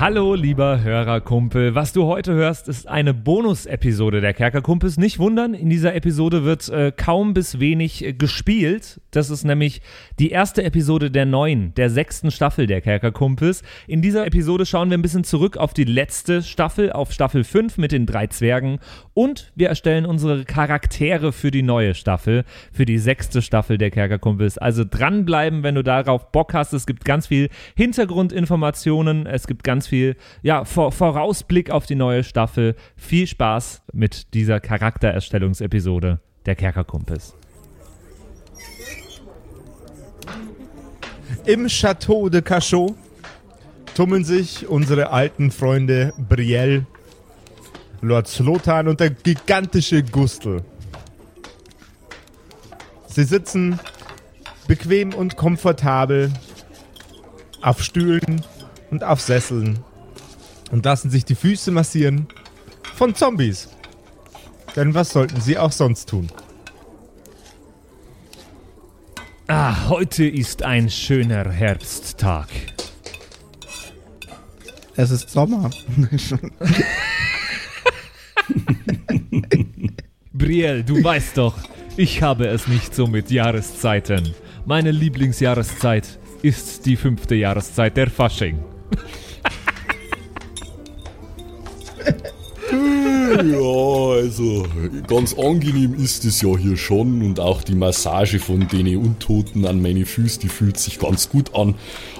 Hallo, lieber Hörerkumpel. Was du heute hörst, ist eine Bonus-Episode der Kerkerkumpels. Nicht wundern, in dieser Episode wird äh, kaum bis wenig äh, gespielt. Das ist nämlich die erste Episode der neuen, der sechsten Staffel der Kerkerkumpels. In dieser Episode schauen wir ein bisschen zurück auf die letzte Staffel, auf Staffel 5 mit den drei Zwergen. Und wir erstellen unsere Charaktere für die neue Staffel, für die sechste Staffel der Kerkerkumpels. Also dranbleiben, wenn du darauf Bock hast. Es gibt ganz viel Hintergrundinformationen. Es gibt ganz viel ja, Vor Vorausblick auf die neue Staffel. Viel Spaß mit dieser Charaktererstellungsepisode der Kerkerkumpels. Im Château de Cachot tummeln sich unsere alten Freunde Brielle, Lord Slotan und der gigantische Gustl. Sie sitzen bequem und komfortabel auf Stühlen und auf Sesseln und lassen sich die Füße massieren von Zombies. Denn was sollten sie auch sonst tun? Ah, heute ist ein schöner Herbsttag. Es ist Sommer. Brielle, du weißt doch, ich habe es nicht so mit Jahreszeiten. Meine Lieblingsjahreszeit ist die fünfte Jahreszeit der Fasching. Ja, also ganz angenehm ist es ja hier schon und auch die Massage von den Untoten an meine Füße, die fühlt sich ganz gut an.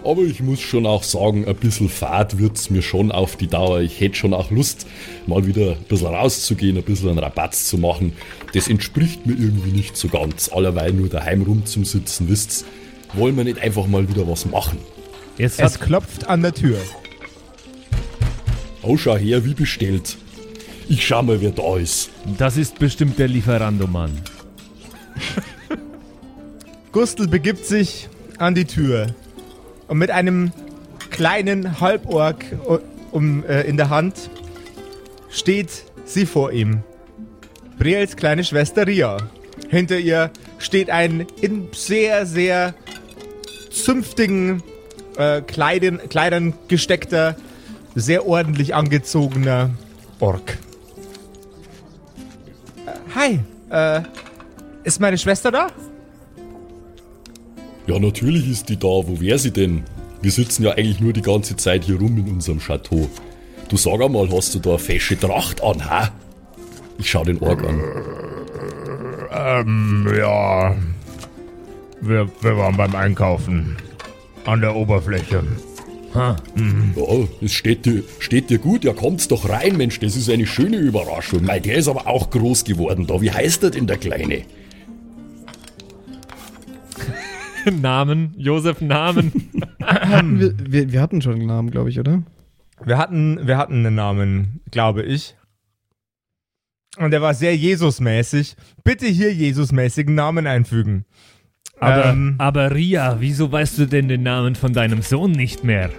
Aber ich muss schon auch sagen, ein bisschen fad wird's mir schon auf die Dauer. Ich hätte schon auch Lust, mal wieder ein bisschen rauszugehen, ein bisschen einen Rabatz zu machen. Das entspricht mir irgendwie nicht so ganz. Allerweil nur daheim rumzusitzen, wisst's. Wollen wir nicht einfach mal wieder was machen? Jetzt es klopft an der Tür. Oh, schau her, wie bestellt. Ich schau mal, wer da ist. Das ist bestimmt der Lieferando-Mann. Gustl begibt sich an die Tür und mit einem kleinen Halborg um, äh, in der Hand steht sie vor ihm. Briels kleine Schwester Ria. Hinter ihr steht ein in sehr, sehr zünftigen äh, Kleidern, Kleidern gesteckter, sehr ordentlich angezogener Ork. Äh, hi, äh, ist meine Schwester da? Ja, natürlich ist die da. Wo wäre sie denn? Wir sitzen ja eigentlich nur die ganze Zeit hier rum in unserem Chateau. Du sag einmal, hast du da eine fesche Tracht an, ha? Ich schau den Ork an. Ähm, ja. Wir, wir waren beim Einkaufen. An der Oberfläche. Ha. Mhm. Ja, es steht dir, steht dir gut. Ja, kommt's doch rein, Mensch. Das ist eine schöne Überraschung. Mei, der ist aber auch groß geworden da. Wie heißt der denn, der Kleine? Namen, Josef Namen. wir, wir, wir, hatten schon einen Namen, glaube ich, oder? Wir hatten, wir hatten einen Namen, glaube ich. Und der war sehr Jesusmäßig. Bitte hier Jesusmäßigen Namen einfügen. Aber, ähm, aber Ria, wieso weißt du denn den Namen von deinem Sohn nicht mehr?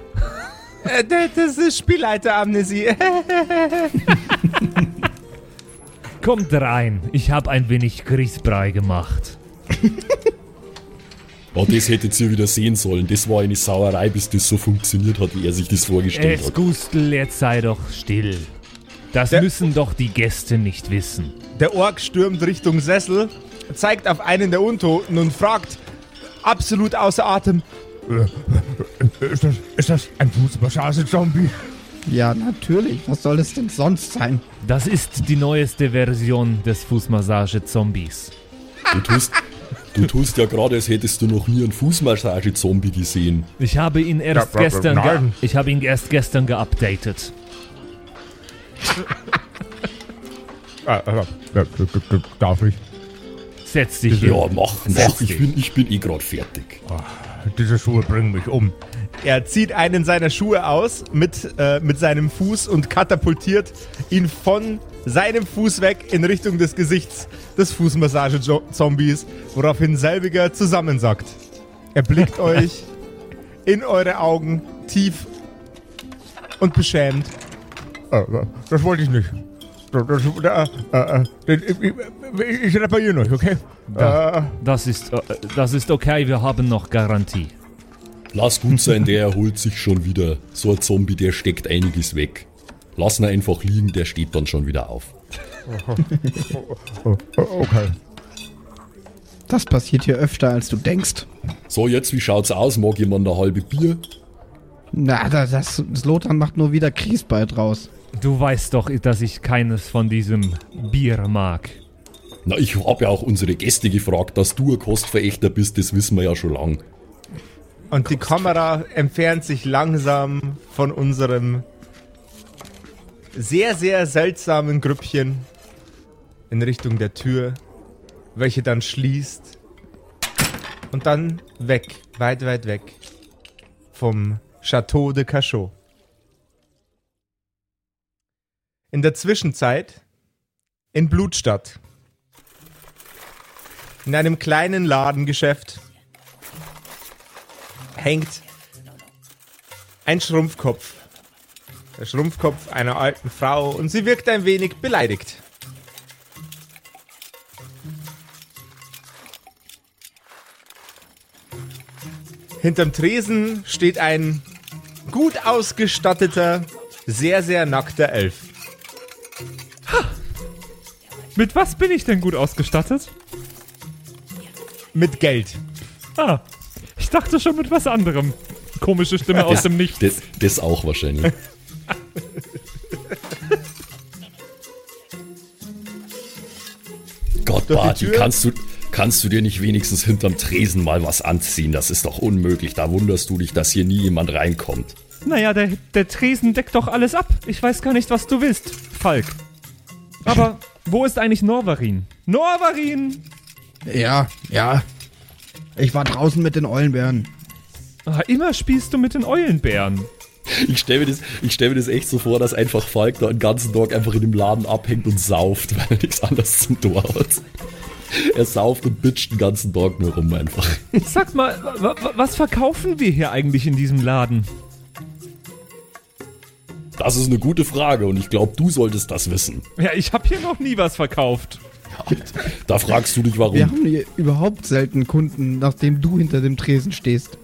Äh, das ist Spielleiteramnesie. Kommt rein, ich habe ein wenig Grießbrei gemacht. Oh, das hättet ihr wieder sehen sollen. Das war eine Sauerei, bis das so funktioniert hat, wie er sich das vorgestellt es hat. Gustl, jetzt sei doch still. Das der, müssen doch die Gäste nicht wissen. Der Ork stürmt Richtung Sessel, zeigt auf einen der Untoten und fragt, absolut außer Atem, ist das, ist das ein Fußmassage-Zombie? Ja, natürlich. Was soll es denn sonst sein? Das ist die neueste Version des Fußmassage-Zombies. Du tust, du tust ja gerade, als hättest du noch nie einen Fußmassage-Zombie gesehen. Ich habe ihn erst ja, gestern, ich habe ihn erst gestern geupdatet. ah, ah, darf ich? Setz dich Ja, mach, mach. Ich bin, ich bin eh gerade fertig. Oh, diese Schuhe bringen mich um. Er zieht einen seiner Schuhe aus mit, äh, mit seinem Fuß und katapultiert ihn von seinem Fuß weg in Richtung des Gesichts des Fußmassage-Zombies, woraufhin selbiger zusammensackt. Er blickt euch in eure Augen tief und beschämt. Äh, das wollte ich nicht. Das, äh, äh, ich repariere noch, okay? Da, das, ist, das ist okay, wir haben noch Garantie. Lass gut sein, der erholt sich schon wieder. So ein Zombie, der steckt einiges weg. Lass ihn einfach liegen, der steht dann schon wieder auf. Okay. Das passiert hier öfter, als du denkst. So, jetzt, wie schaut's aus? Mag jemand eine halbe Bier? Na, das, das, Lothar macht nur wieder Kriesball draus. Du weißt doch, dass ich keines von diesem Bier mag. Na, ich habe ja auch unsere Gäste gefragt, dass du ein Kostverächter bist, das wissen wir ja schon lang. Und die Kamera entfernt sich langsam von unserem sehr, sehr seltsamen Grüppchen in Richtung der Tür, welche dann schließt und dann weg, weit, weit weg vom Château de Cachot. In der Zwischenzeit in Blutstadt. In einem kleinen Ladengeschäft hängt ein Schrumpfkopf. Der Schrumpfkopf einer alten Frau und sie wirkt ein wenig beleidigt. Hinterm Tresen steht ein gut ausgestatteter, sehr, sehr nackter Elf. Mit was bin ich denn gut ausgestattet? Mit Geld. Ah, ich dachte schon mit was anderem. Komische Stimme aus dem Nichts. Das, das auch wahrscheinlich. Gott, Barty, kannst du, kannst du dir nicht wenigstens hinterm Tresen mal was anziehen? Das ist doch unmöglich. Da wunderst du dich, dass hier nie jemand reinkommt. Naja, der, der Tresen deckt doch alles ab. Ich weiß gar nicht, was du willst, Falk. Aber wo ist eigentlich Norvarin? Norvarin! Ja, ja. Ich war draußen mit den Eulenbären. Ah, immer spielst du mit den Eulenbären. Ich stelle mir, das- ich stell mir das echt so vor, dass einfach Falk da den ganzen Tag einfach in dem Laden abhängt und sauft, weil er nichts anderes zum Tor hat. Er sauft und bitcht den ganzen Tag nur rum einfach. Sag mal, wa- wa- was verkaufen wir hier eigentlich in diesem Laden? Das ist eine gute Frage und ich glaube, du solltest das wissen. Ja, ich habe hier noch nie was verkauft. Da fragst du dich, warum. Wir haben hier überhaupt selten Kunden, nachdem du hinter dem Tresen stehst.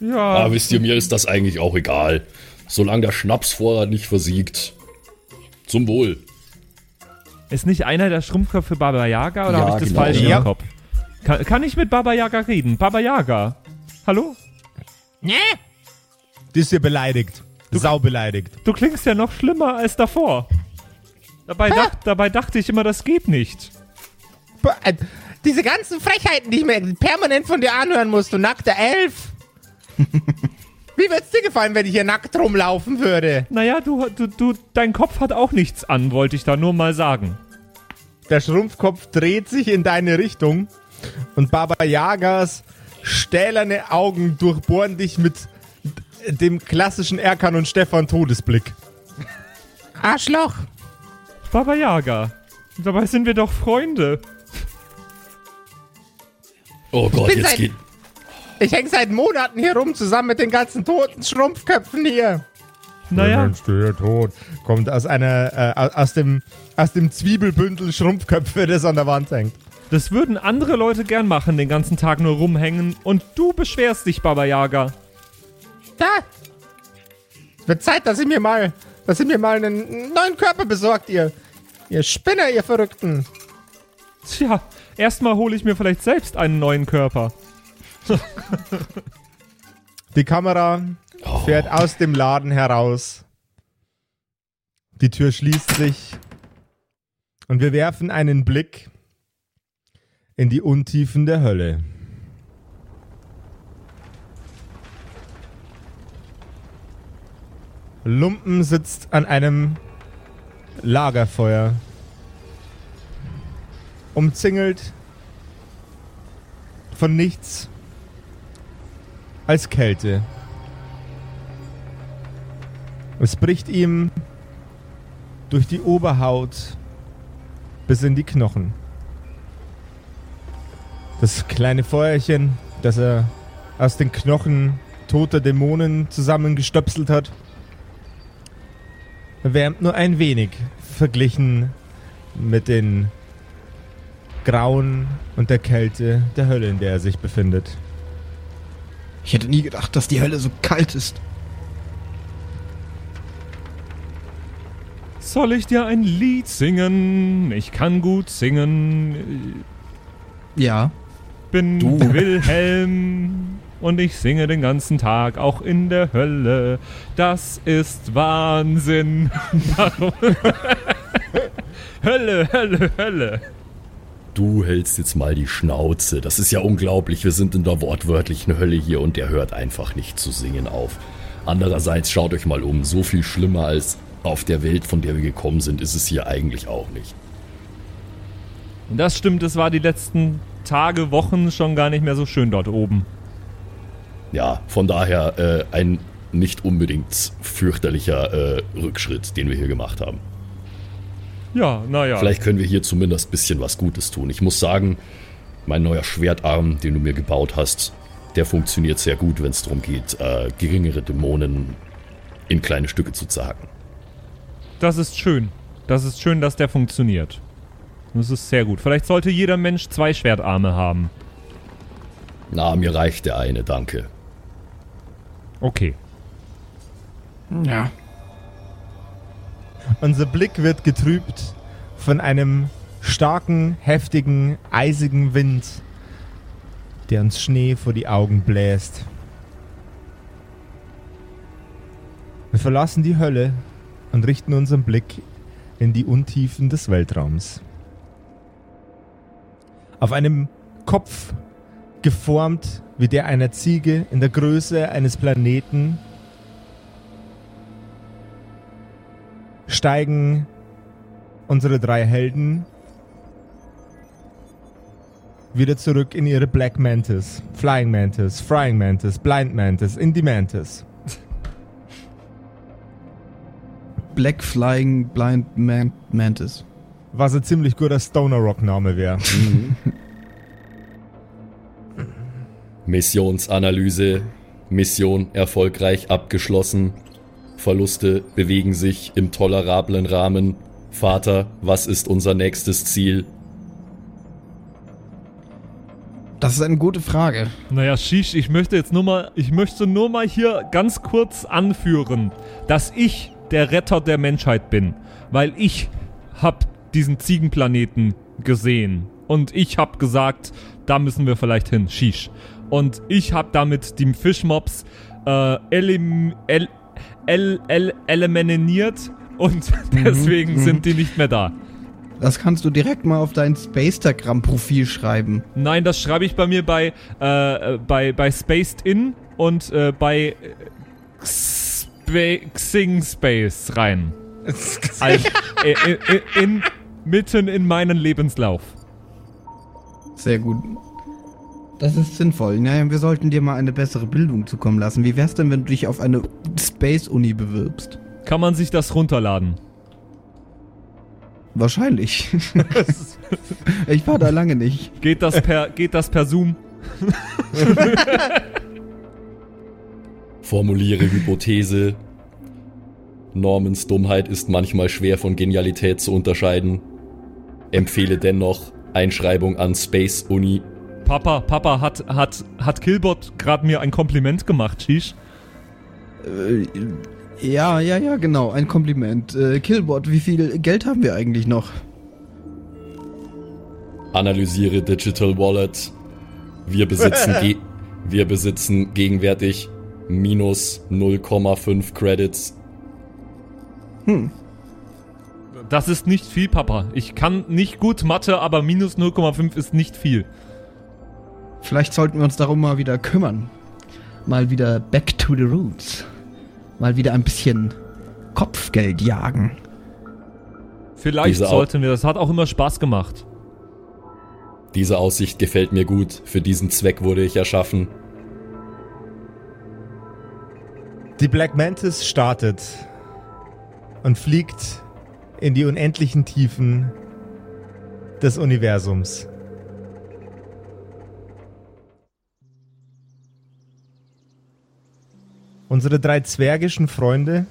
Ja, Aber wisst ihr, mir ist das eigentlich auch egal. Solange der Schnapsvorrat nicht versiegt. Zum Wohl. ist nicht einer der Schrumpfköpfe Baba Yaga oder Ja, habe ich das genau. falsch Ja. im Kopf? Kann, kann ich mit Baba Yaga reden? Baba Yaga. Hallo? Die ist hier beleidigt. Sau beleidigt. Du klingst ja noch schlimmer als davor. Dabei, dach, dabei dachte ich immer, das geht nicht. Äh, Diese ganzen Frechheiten, die ich mir permanent von dir anhören muss, du nackter Elf. Wie wird's dir gefallen, wenn ich hier nackt rumlaufen würde? Naja, du, du, du, dein Kopf hat auch nichts an, wollte ich da nur mal sagen. Der Schrumpfkopf dreht sich in deine Richtung und Baba Yagas stählerne Augen durchbohren dich mit dem klassischen Erkan und Stefan Todesblick. Arschloch! Baba Yaga. Dabei sind wir doch Freunde. Oh Gott, jetzt seit- geht. Ich häng seit Monaten hier rum, zusammen mit den ganzen toten Schrumpfköpfen hier. Naja, der tot. Kommt aus einer, äh, aus dem, aus dem Zwiebelbündel Schrumpfköpfe, das an der Wand hängt. das würden andere Leute gern machen, den ganzen Tag nur rumhängen. Und du beschwerst dich, Baba Yaga. Da! Es wird Zeit, dass ihr mir mal, dass ihr mir mal einen neuen Körper besorgt, ihr, ihr Spinner, ihr Verrückten. Tja, erstmal hole ich mir vielleicht selbst einen neuen Körper. Die Kamera fährt aus dem Laden heraus. Die Tür schließt sich. Und wir werfen einen Blick in die Untiefen der Hölle. Lumpen sitzt an einem Lagerfeuer. Umzingelt von nichts als Kälte. Es bricht ihm durch die Oberhaut bis in die Knochen. Das kleine Feuerchen, das er aus den Knochen toter Dämonen zusammengestöpselt hat, wärmt nur ein wenig verglichen mit den Grauen und der Kälte der Hölle, in der er sich befindet. Ich hätte nie gedacht, dass die Hölle so kalt ist. Soll ich dir ein Lied singen? Ich kann gut singen. Ja. Bin Du. Wilhelm und ich singe den ganzen Tag, auch in der Hölle. Das ist Wahnsinn. Hölle, Hölle, Hölle. Du hältst jetzt mal die Schnauze. Das ist ja unglaublich. Wir sind in der wortwörtlichen Hölle hier und der hört einfach nicht zu singen auf. Andererseits schaut euch mal um. So viel schlimmer als auf der Welt, von der wir gekommen sind, ist es hier eigentlich auch nicht. Das stimmt, es war die letzten Tage, Wochen schon gar nicht mehr so schön dort oben. Ja, von daher äh, ein nicht unbedingt fürchterlicher äh, Rückschritt, den wir hier gemacht haben. Ja, naja. Vielleicht können wir hier zumindest ein bisschen was Gutes tun. Ich muss sagen, mein neuer Schwertarm, den du mir gebaut hast, der funktioniert sehr gut, wenn es darum geht, äh, geringere Dämonen in kleine Stücke zu zerhacken. Das ist schön. Das ist schön, dass der funktioniert. Das ist sehr gut. Vielleicht sollte jeder Mensch zwei Schwertarme haben. Na, mir reicht der eine, danke. Okay. Ja. Unser Blick wird getrübt von einem starken, heftigen, eisigen Wind, der uns Schnee vor die Augen bläst. Wir verlassen die Hölle und richten unseren Blick in die Untiefen des Weltraums. Auf einem Kopf geformt wie der einer Ziege in der Größe eines Planeten steigen unsere drei Helden wieder zurück in ihre Black Mantis, Flying Mantis, Frying Mantis, Blind Mantis, Indie Mantis. Black Flying Blind Man Mantis. Was ein ziemlich guter Stoner Rock Name wäre. Missionsanalyse. Mission erfolgreich abgeschlossen. Verluste bewegen sich im tolerablen Rahmen. Vater, was ist unser nächstes Ziel? Das ist eine gute Frage. Naja, Shish, ich möchte jetzt nur mal, ich möchte nur mal hier ganz kurz anführen, dass ich der Retter der Menschheit bin. Weil ich hab diesen Ziegenplaneten gesehen. Und ich hab gesagt, da müssen wir vielleicht hin, Shish. Und ich hab damit die Fischmobs äh, elim, el, el, el, eliminiert und deswegen sind die nicht mehr da. Das kannst du direkt mal auf dein Spacetagram-Profil schreiben. Nein, das schreibe ich bei mir bei, äh, bei, bei Spaced In und äh, bei äh, Xing Space rein. Als, äh, äh, in, mitten in meinen Lebenslauf. Sehr gut. Das ist sinnvoll. Naja, wir sollten dir mal eine bessere Bildung zukommen lassen. Wie wär's denn, wenn du dich auf eine Space-Uni bewirbst? Kann man sich das runterladen? Wahrscheinlich. ich war da lange nicht. Geht das per, geht das per Zoom? Formuliere Hypothese. Normans Dummheit ist manchmal schwer von Genialität zu unterscheiden. Empfehle dennoch Einschreibung an Space Uni. Papa, Papa, hat, hat, hat Killbot gerade mir ein Kompliment gemacht, Shish? Äh, ja, ja, ja, genau. Ein Kompliment. Äh, Killbot, wie viel Geld haben wir eigentlich noch? Analysiere Digital Wallet. Wir besitzen, ge wir besitzen gegenwärtig minus 0,5 Credits. Das ist nicht viel, Papa. Ich kann nicht gut Mathe, aber minus 0,5 ist nicht viel. Vielleicht sollten wir uns darum mal wieder kümmern. Mal wieder back to the roots. Mal wieder ein bisschen Kopfgeld jagen. Vielleicht Diese sollten wir. Das hat auch immer Spaß gemacht. Diese Aussicht gefällt mir gut. Für diesen Zweck wurde ich erschaffen. Die Black Mantis startet und fliegt in die unendlichen Tiefen des Universums. Unsere drei zwergischen Freunde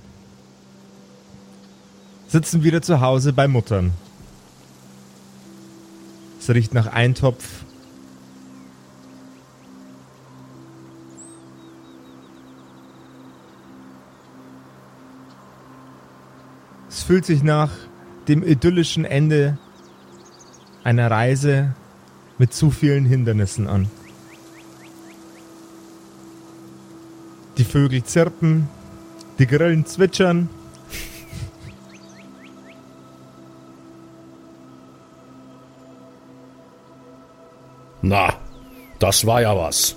sitzen wieder zu Hause bei Muttern. Es riecht nach Eintopf. Es fühlt sich nach dem idyllischen Ende einer Reise mit zu vielen Hindernissen an. Die Vögel zirpen, die Grillen zwitschern. Na, das war ja was.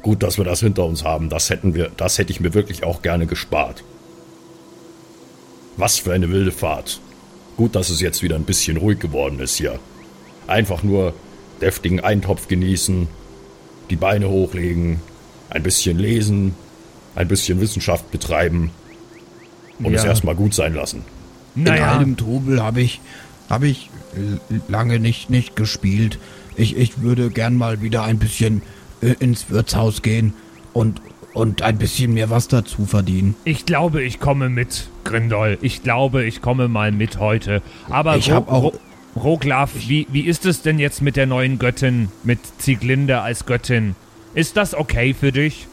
Gut, dass wir das hinter uns haben. Das hätten wir, das hätte ich mir wirklich auch gerne gespart. Was für eine wilde Fahrt. Gut, dass es jetzt wieder ein bisschen ruhig geworden ist hier. Einfach nur deftigen Eintopf genießen, die Beine hochlegen, ein bisschen lesen, ein bisschen Wissenschaft betreiben und es Ja. erstmal gut sein lassen. In Naja, all dem Trubel habe ich, habe ich äh, lange nicht, nicht gespielt. Ich, ich würde gern mal wieder ein bisschen äh, ins Wirtshaus gehen und, und ein bisschen mir was dazu verdienen. ich glaube, ich komme mit, Grindol. Ich glaube, ich komme mal mit heute. Aber Ich Ro- hab auch- Ro- Roglaf, wie, wie ist es denn jetzt mit der neuen Göttin, mit Zieglinde als Göttin? Ist das okay für dich?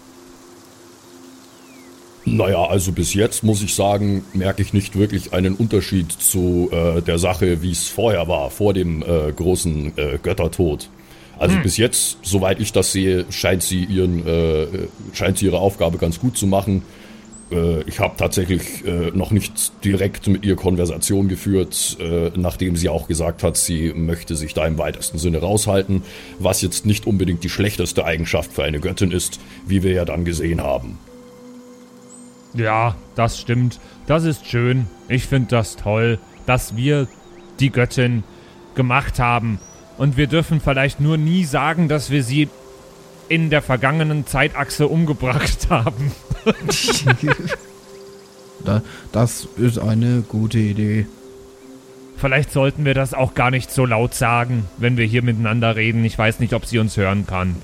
Naja, also bis jetzt muss ich sagen, merke ich nicht wirklich einen Unterschied zu äh, der Sache, wie es vorher war, vor dem äh, großen äh, Göttertod. Also bis jetzt, soweit ich das sehe, scheint sie ihren, äh, scheint sie ihre Aufgabe ganz gut zu machen. Äh, ich habe tatsächlich äh, noch nicht direkt mit ihr Konversation geführt, äh, nachdem sie auch gesagt hat, sie möchte sich da im weitesten Sinne raushalten, was jetzt nicht unbedingt die schlechteste Eigenschaft für eine Göttin ist, wie wir ja dann gesehen haben. Ja, das stimmt. Das ist schön. Ich finde das toll, dass wir die Göttin gemacht haben. Und wir dürfen vielleicht nur nie sagen, dass wir sie in der vergangenen Zeitachse umgebracht haben. Da, das ist eine gute Idee. Vielleicht sollten wir das auch gar nicht so laut sagen, wenn wir hier miteinander reden. Ich weiß nicht, ob sie uns hören kann.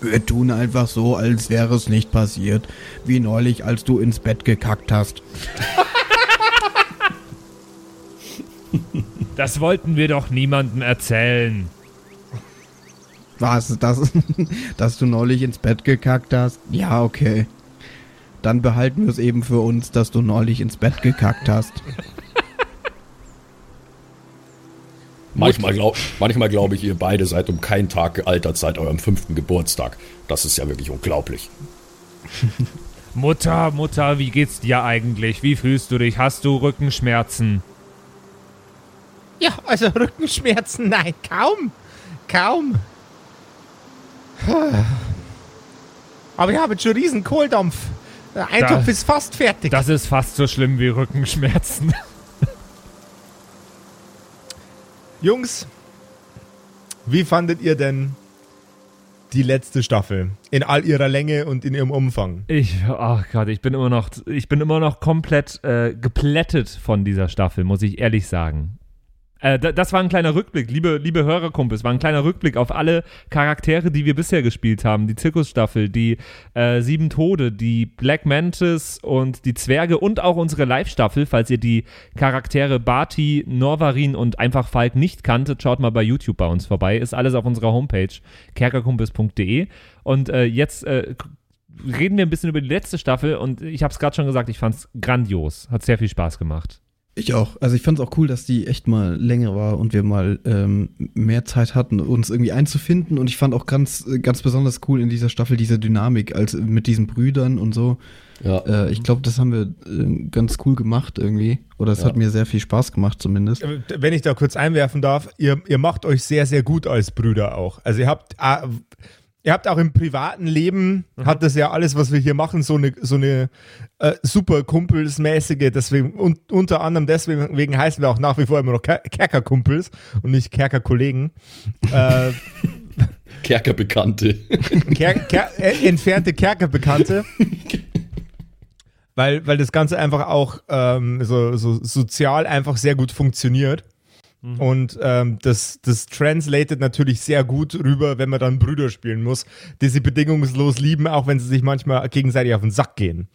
Wir tun einfach so, als wäre es nicht passiert. Wie neulich, als du ins Bett gekackt hast. Das wollten wir doch niemandem erzählen. Was? Das, dass du neulich ins Bett gekackt hast? Ja, okay. Dann behalten wir es eben für uns, dass du neulich ins Bett gekackt hast. Manchmal glaube manchmal glaub ich, ihr beide seid um keinen Tag gealtert seit eurem fünften Geburtstag. Das ist ja wirklich unglaublich. Mutter, Mutter, wie geht's dir eigentlich? Wie fühlst du dich? Hast du Rückenschmerzen? Ja, also Rückenschmerzen, nein, kaum. Kaum. Aber ich habe jetzt schon riesen Kohldampf. Der Eintopf Da- ist fast fertig. Das ist fast so schlimm wie Rückenschmerzen. Jungs, wie fandet ihr denn die letzte Staffel? In all ihrer Länge und in ihrem Umfang. Ich, ach Gott, ich bin immer noch, ich bin immer noch komplett äh, geplättet von dieser Staffel, muss ich ehrlich sagen. Äh, da, das war ein kleiner Rückblick, liebe, liebe Hörerkumpels, war ein kleiner Rückblick auf alle Charaktere, die wir bisher gespielt haben. Die Zirkusstaffel, die äh, Sieben Tode, die Black Mantis und die Zwerge und auch unsere Live-Staffel. Falls ihr die Charaktere Barty, Norvarin und einfach Falk nicht kanntet, schaut mal bei YouTube bei uns vorbei. Ist alles auf unserer Homepage, kerkerkumpels.de. Und äh, jetzt äh, reden wir ein bisschen über die letzte Staffel und ich habe es gerade schon gesagt, ich fand es grandios. Hat sehr viel Spaß gemacht. Ich auch. Also ich fand es auch cool, dass die echt mal länger war und wir mal ähm, mehr Zeit hatten, uns irgendwie einzufinden. Und ich fand auch ganz, äh, ganz besonders cool in dieser Staffel diese Dynamik, als mit diesen Brüdern und so. Ja. Äh, ich glaube, das haben wir äh, ganz cool gemacht irgendwie. Oder es Ja. hat mir sehr viel Spaß gemacht zumindest. Äh, Wenn ich da kurz einwerfen darf, ihr, ihr macht euch sehr, sehr gut als Brüder auch. Also ihr habt, äh, ihr habt auch im privaten Leben, hat das ja alles, was wir hier machen, so eine, so eine äh, super Kumpelsmäßige, deswegen, und, unter anderem deswegen wegen heißen wir auch nach wie vor immer noch Ker Kerkerkumpels und nicht Kerkerkollegen. äh, Kerkerbekannte. Ker Ker äh, entfernte Kerkerbekannte. weil, weil das Ganze einfach auch ähm, so, so sozial einfach sehr gut funktioniert. Und ähm, das, das translated natürlich sehr gut rüber, wenn man dann Brüder spielen muss, die sie bedingungslos lieben, auch wenn sie sich manchmal gegenseitig auf den Sack gehen.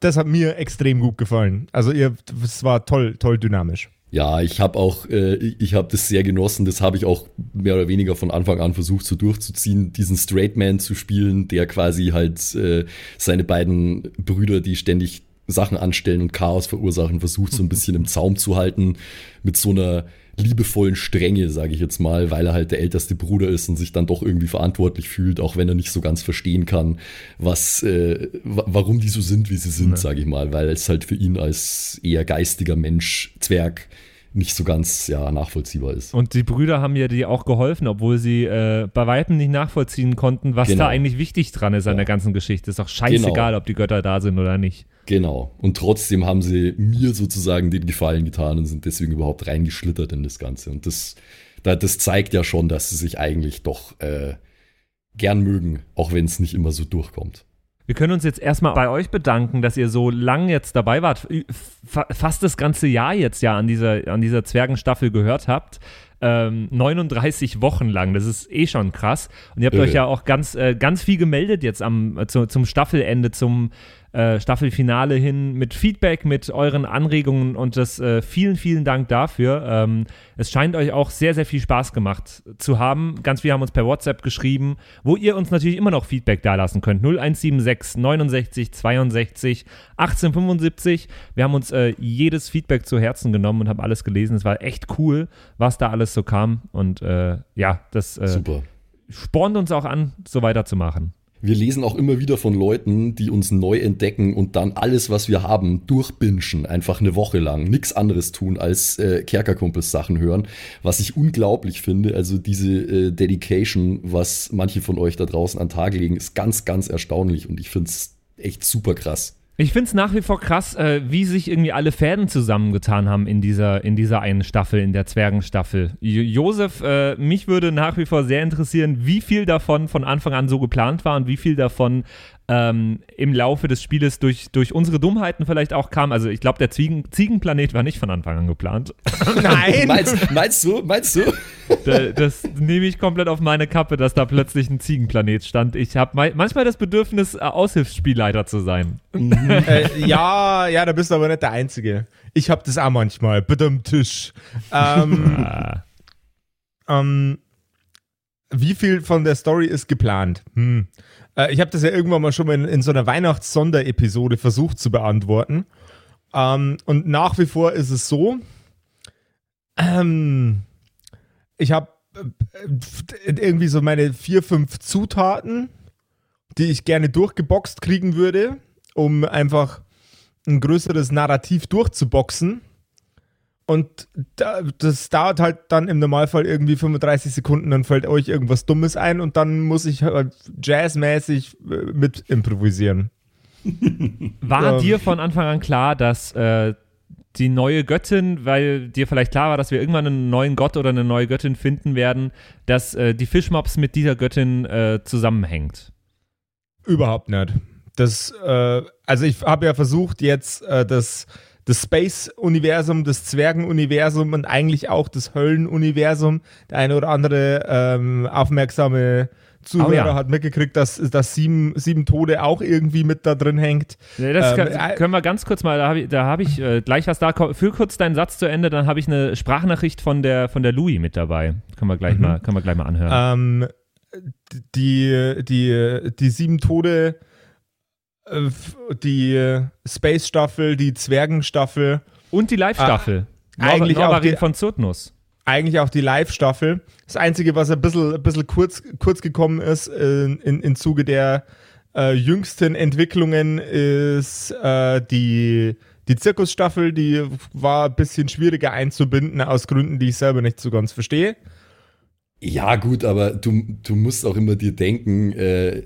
Das hat mir extrem gut gefallen. Also ihr, es war toll, toll dynamisch. Ja, ich habe auch, äh, ich habe das sehr genossen. Das habe ich auch mehr oder weniger von Anfang an versucht so durchzuziehen, diesen Straight Man zu spielen, der quasi halt äh, seine beiden Brüder, die ständig Sachen anstellen und Chaos verursachen, versucht so ein bisschen im Zaum zu halten mit so einer liebevollen Strenge, sage ich jetzt mal, weil er halt der älteste Bruder ist und sich dann doch irgendwie verantwortlich fühlt, auch wenn er nicht so ganz verstehen kann, was, äh, warum die so sind, wie sie sind, ja. sage ich mal, weil es halt für ihn als eher geistiger Mensch, Zwerg, nicht so ganz ja, nachvollziehbar ist. Und die Brüder haben ja die auch geholfen, obwohl sie äh, bei Weitem nicht nachvollziehen konnten, was genau. da eigentlich wichtig dran ist an ja. der ganzen Geschichte. Ist doch scheißegal, genau. ob die Götter da sind oder nicht. Genau. Und trotzdem haben sie mir sozusagen den Gefallen getan und sind deswegen überhaupt reingeschlittert in das Ganze. Und das, das zeigt ja schon, dass sie sich eigentlich doch äh, gern mögen, auch wenn es nicht immer so durchkommt. Wir können uns jetzt erstmal bei euch bedanken, dass ihr so lang jetzt dabei wart, fast das ganze Jahr jetzt ja an dieser, an dieser Zwergenstaffel gehört habt. Ähm, 39 Wochen lang, das ist eh schon krass. Und ihr habt ja, euch ja auch ganz, äh, ganz viel gemeldet jetzt am, äh, zu, zum Staffelende, zum äh, Staffelfinale hin mit Feedback, mit euren Anregungen und das äh, vielen, vielen Dank dafür. Ähm, es scheint euch auch sehr, sehr viel Spaß gemacht zu haben. Ganz viele haben uns per WhatsApp geschrieben, wo ihr uns natürlich immer noch Feedback dalassen könnt. 0176 69 62 1875. Wir haben uns äh, jedes Feedback zu Herzen genommen und haben alles gelesen. Es war echt cool, was da alles so kam. Und äh, ja, das äh, Super. spornt uns auch an, so weiterzumachen. Wir lesen auch immer wieder von Leuten, die uns neu entdecken und dann alles, was wir haben, durchbinschen, einfach eine Woche lang, nichts anderes tun als äh, Kerkerkumpels Sachen hören, was ich unglaublich finde. Also diese äh, Dedication, was manche von euch da draußen an Tag legen, ist ganz, ganz erstaunlich und ich finde es echt super krass. Ich finde es nach wie vor krass, äh, wie sich irgendwie alle Fäden zusammengetan haben in dieser, in dieser einen Staffel, in der Zwergenstaffel. Jo Josef, äh, mich würde nach wie vor sehr interessieren, wie viel davon von Anfang an so geplant war und wie viel davon ähm, im Laufe des Spieles durch, durch unsere Dummheiten vielleicht auch kam. Also ich glaube, der Ziegen, Ziegenplanet war nicht von Anfang an geplant. Nein! meinst, meinst du? Meinst du? Da, das nehme ich komplett auf meine Kappe, dass da plötzlich ein Ziegenplanet stand. Ich habe manchmal das Bedürfnis, äh, Aushilfsspielleiter zu sein. Mhm. äh, ja, ja, da bist du aber nicht der Einzige. Ich habe das auch manchmal. Bitte am Tisch. Ähm, ah. ähm, wie viel von der Story ist geplant? Hm. Äh, ich habe das ja irgendwann mal schon mal in, in so einer Weihnachts-Sonderepisode versucht zu beantworten. Ähm, und nach wie vor ist es so, ähm, ich habe äh, irgendwie so meine vier, fünf Zutaten, die ich gerne durchgeboxt kriegen würde, um einfach ein größeres Narrativ durchzuboxen. Und da, das dauert halt dann im Normalfall irgendwie 35 Sekunden, dann fällt euch irgendwas Dummes ein und dann muss ich halt jazzmäßig äh, mit improvisieren. War ähm, dir von Anfang an klar, dass äh, die neue Göttin, weil dir vielleicht klar war, dass wir irgendwann einen neuen Gott oder eine neue Göttin finden werden, dass äh, die Fischmops mit dieser Göttin äh, zusammenhängt? Überhaupt nicht. Das, äh, also ich habe ja versucht, jetzt äh, das das Space-Universum, das Zwergen-Universum und eigentlich auch das Höllen-Universum. Der eine oder andere ähm, aufmerksame Zuhörer oh, ja. hat mitgekriegt, dass, dass sieben, sieben Tode auch irgendwie mit da drin hängt. Ja, das ähm, kann, äh, können wir ganz kurz mal, da habe ich, hab ich äh, gleich was da. Führ kurz deinen Satz zu Ende, dann habe ich eine Sprachnachricht von der, von der Louis mit dabei. Können wir gleich, mhm. mal, können wir gleich mal anhören. Ähm, die, die, die sieben Tode die Space-Staffel, die Zwergen-Staffel. Und die Live-Staffel. Äh, eigentlich auch die, von Zurtnus. Eigentlich auch die Live-Staffel. Das Einzige, was ein bisschen, ein bisschen kurz, kurz gekommen ist äh, in, in Zuge der äh, jüngsten Entwicklungen, ist äh, die, die Zirkusstaffel. Die war ein bisschen schwieriger einzubinden, aus Gründen, die ich selber nicht so ganz verstehe. Ja, gut, aber du, du musst auch immer dir denken, äh,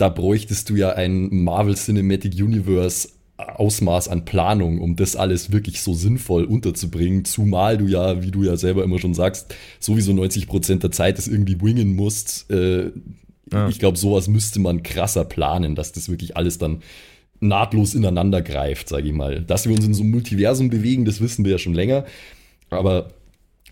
da bräuchtest du ja ein Marvel Cinematic Universe Ausmaß an Planung, um das alles wirklich so sinnvoll unterzubringen, zumal du ja, wie du ja selber immer schon sagst, sowieso 90 Prozent der Zeit das irgendwie wingen musst. Äh, ja. Ich glaube, sowas müsste man krasser planen, dass das wirklich alles dann nahtlos ineinander greift, sage ich mal. Dass wir uns in so einem Multiversum bewegen, das wissen wir ja schon länger, aber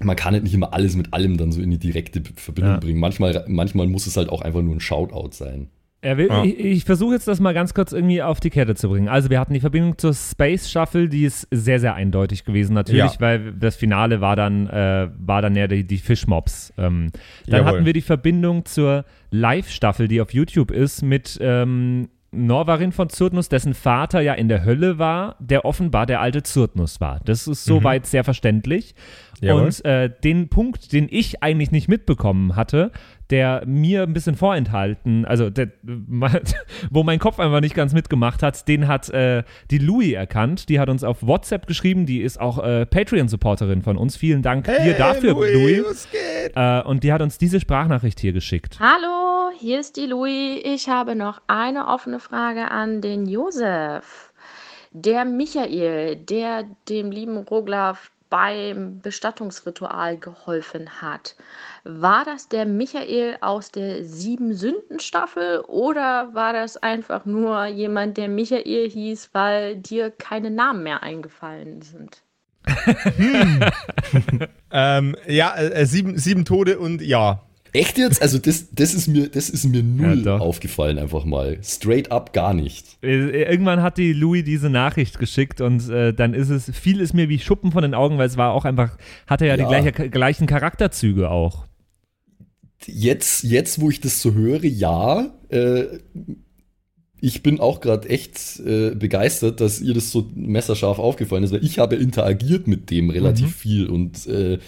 man kann halt nicht immer alles mit allem dann so in die direkte Verbindung ja. bringen. Manchmal, manchmal muss es halt auch einfach nur ein Shoutout sein. Will, Ja. Ich, ich versuche jetzt das mal ganz kurz irgendwie auf die Kette zu bringen. Also wir hatten die Verbindung zur Space Shuttle, die ist sehr, sehr eindeutig gewesen natürlich, Ja. weil das Finale war dann, äh, war dann ja die, die Fischmobs. Ähm, dann Jawohl. hatten wir die Verbindung zur Live-Staffel, die auf YouTube ist, mit ähm, Norvarin von Zurtnus, dessen Vater ja in der Hölle war, der offenbar der alte Zurtnus war. Das ist soweit sehr verständlich. Mhm. Jawohl. Und äh, den Punkt, den ich eigentlich nicht mitbekommen hatte, der mir ein bisschen vorenthalten, also der, wo mein Kopf einfach nicht ganz mitgemacht hat, den hat äh, die Louis erkannt. Die hat uns auf WhatsApp geschrieben. Die ist auch äh, Patreon-Supporterin von uns. Vielen Dank dir dafür, Louis. was geht? Äh, und die hat uns diese Sprachnachricht hier geschickt. Hallo, hier ist die Louis. Ich habe noch eine offene Frage an den Josef. Der Michael, der dem lieben Roglaf beim Bestattungsritual geholfen hat. War das der Michael aus der Sieben-Sünden-Staffel oder war das einfach nur jemand, der Michael hieß, weil dir keine Namen mehr eingefallen sind? Ähm, ja, äh, sieben, sieben Tode und ja. Echt jetzt? Also das, das, ist mir, das ist mir null Ja, aufgefallen, einfach mal. Straight up gar nicht. Äh, Irgendwann hat die Louis diese Nachricht geschickt und äh, dann ist es, fiel es mir wie Schuppen von den Augen, weil es war auch einfach, hatte ja, die Ja. gleiche, gleichen Charakterzüge auch. Jetzt, jetzt, wo ich das so höre, ja. Äh, ich bin auch gerade echt äh, begeistert, dass ihr das so messerscharf aufgefallen ist, weil ich habe interagiert mit dem relativ viel und äh,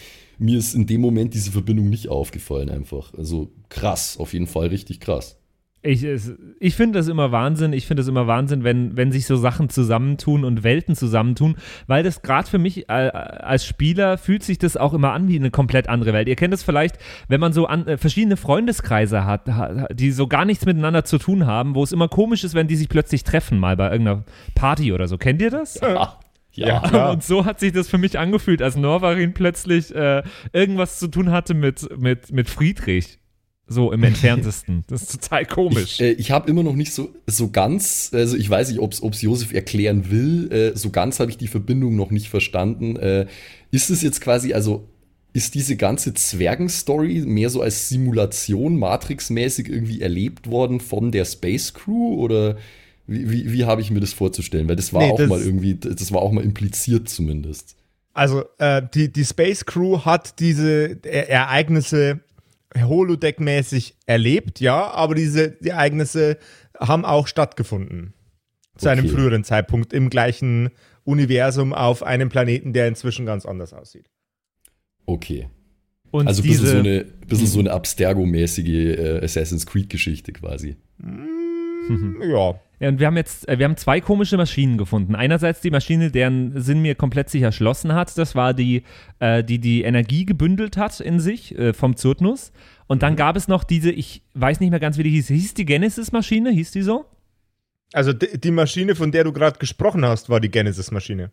mir ist in dem Moment diese Verbindung nicht aufgefallen einfach. Also krass, auf jeden Fall richtig krass. Ich, ich finde das immer Wahnsinn. Ich finde das immer Wahnsinn, wenn, wenn sich so Sachen zusammentun und Welten zusammentun, weil das gerade für mich äh, als Spieler fühlt sich das auch immer an wie eine komplett andere Welt. Ihr kennt es vielleicht, wenn man so an, äh, verschiedene Freundeskreise hat, ha- die so gar nichts miteinander zu tun haben, wo es immer komisch ist, wenn die sich plötzlich treffen, mal bei irgendeiner Party oder so. Kennt ihr das? Ah, ja. Ja. Und so hat sich das für mich angefühlt, als Norvarin plötzlich äh, irgendwas zu tun hatte mit, mit, mit Friedrich. So im entferntesten. Das ist total komisch. Ich, äh, ich habe immer noch nicht so, so ganz, also ich weiß nicht, ob es Josef erklären will, äh, so ganz habe ich die Verbindung noch nicht verstanden. Äh, ist es jetzt quasi, also ist diese ganze Zwergenstory mehr so als Simulation Matrix-mäßig irgendwie erlebt worden von der Space Crew oder wie, wie, wie habe ich mir das vorzustellen? Weil das war Nee, auch das- mal irgendwie, das war auch mal impliziert zumindest. Also, äh, die, die Space Crew hat diese e Ereignisse Holodeck-mäßig erlebt, ja, aber diese die Ereignisse haben auch stattgefunden. Zu einem Okay. früheren Zeitpunkt im gleichen Universum auf einem Planeten, der inzwischen ganz anders aussieht. Okay. Und Also ein bisschen diese, so eine, bisschen so eine Abstergo-mäßige äh, Assassin's Creed-Geschichte quasi. Ja. Ja, und wir haben jetzt, äh, wir haben zwei komische Maschinen gefunden. Einerseits die Maschine, deren Sinn mir komplett sich erschlossen hat. Das war die, äh, die die Energie gebündelt hat in sich äh, vom Zurtnus. Und dann gab es noch diese, ich weiß nicht mehr ganz, wie die hieß. Hieß die Genesis-Maschine? Hieß die so? Also die, Maschine, von der du gerade gesprochen hast, war die Genesis-Maschine.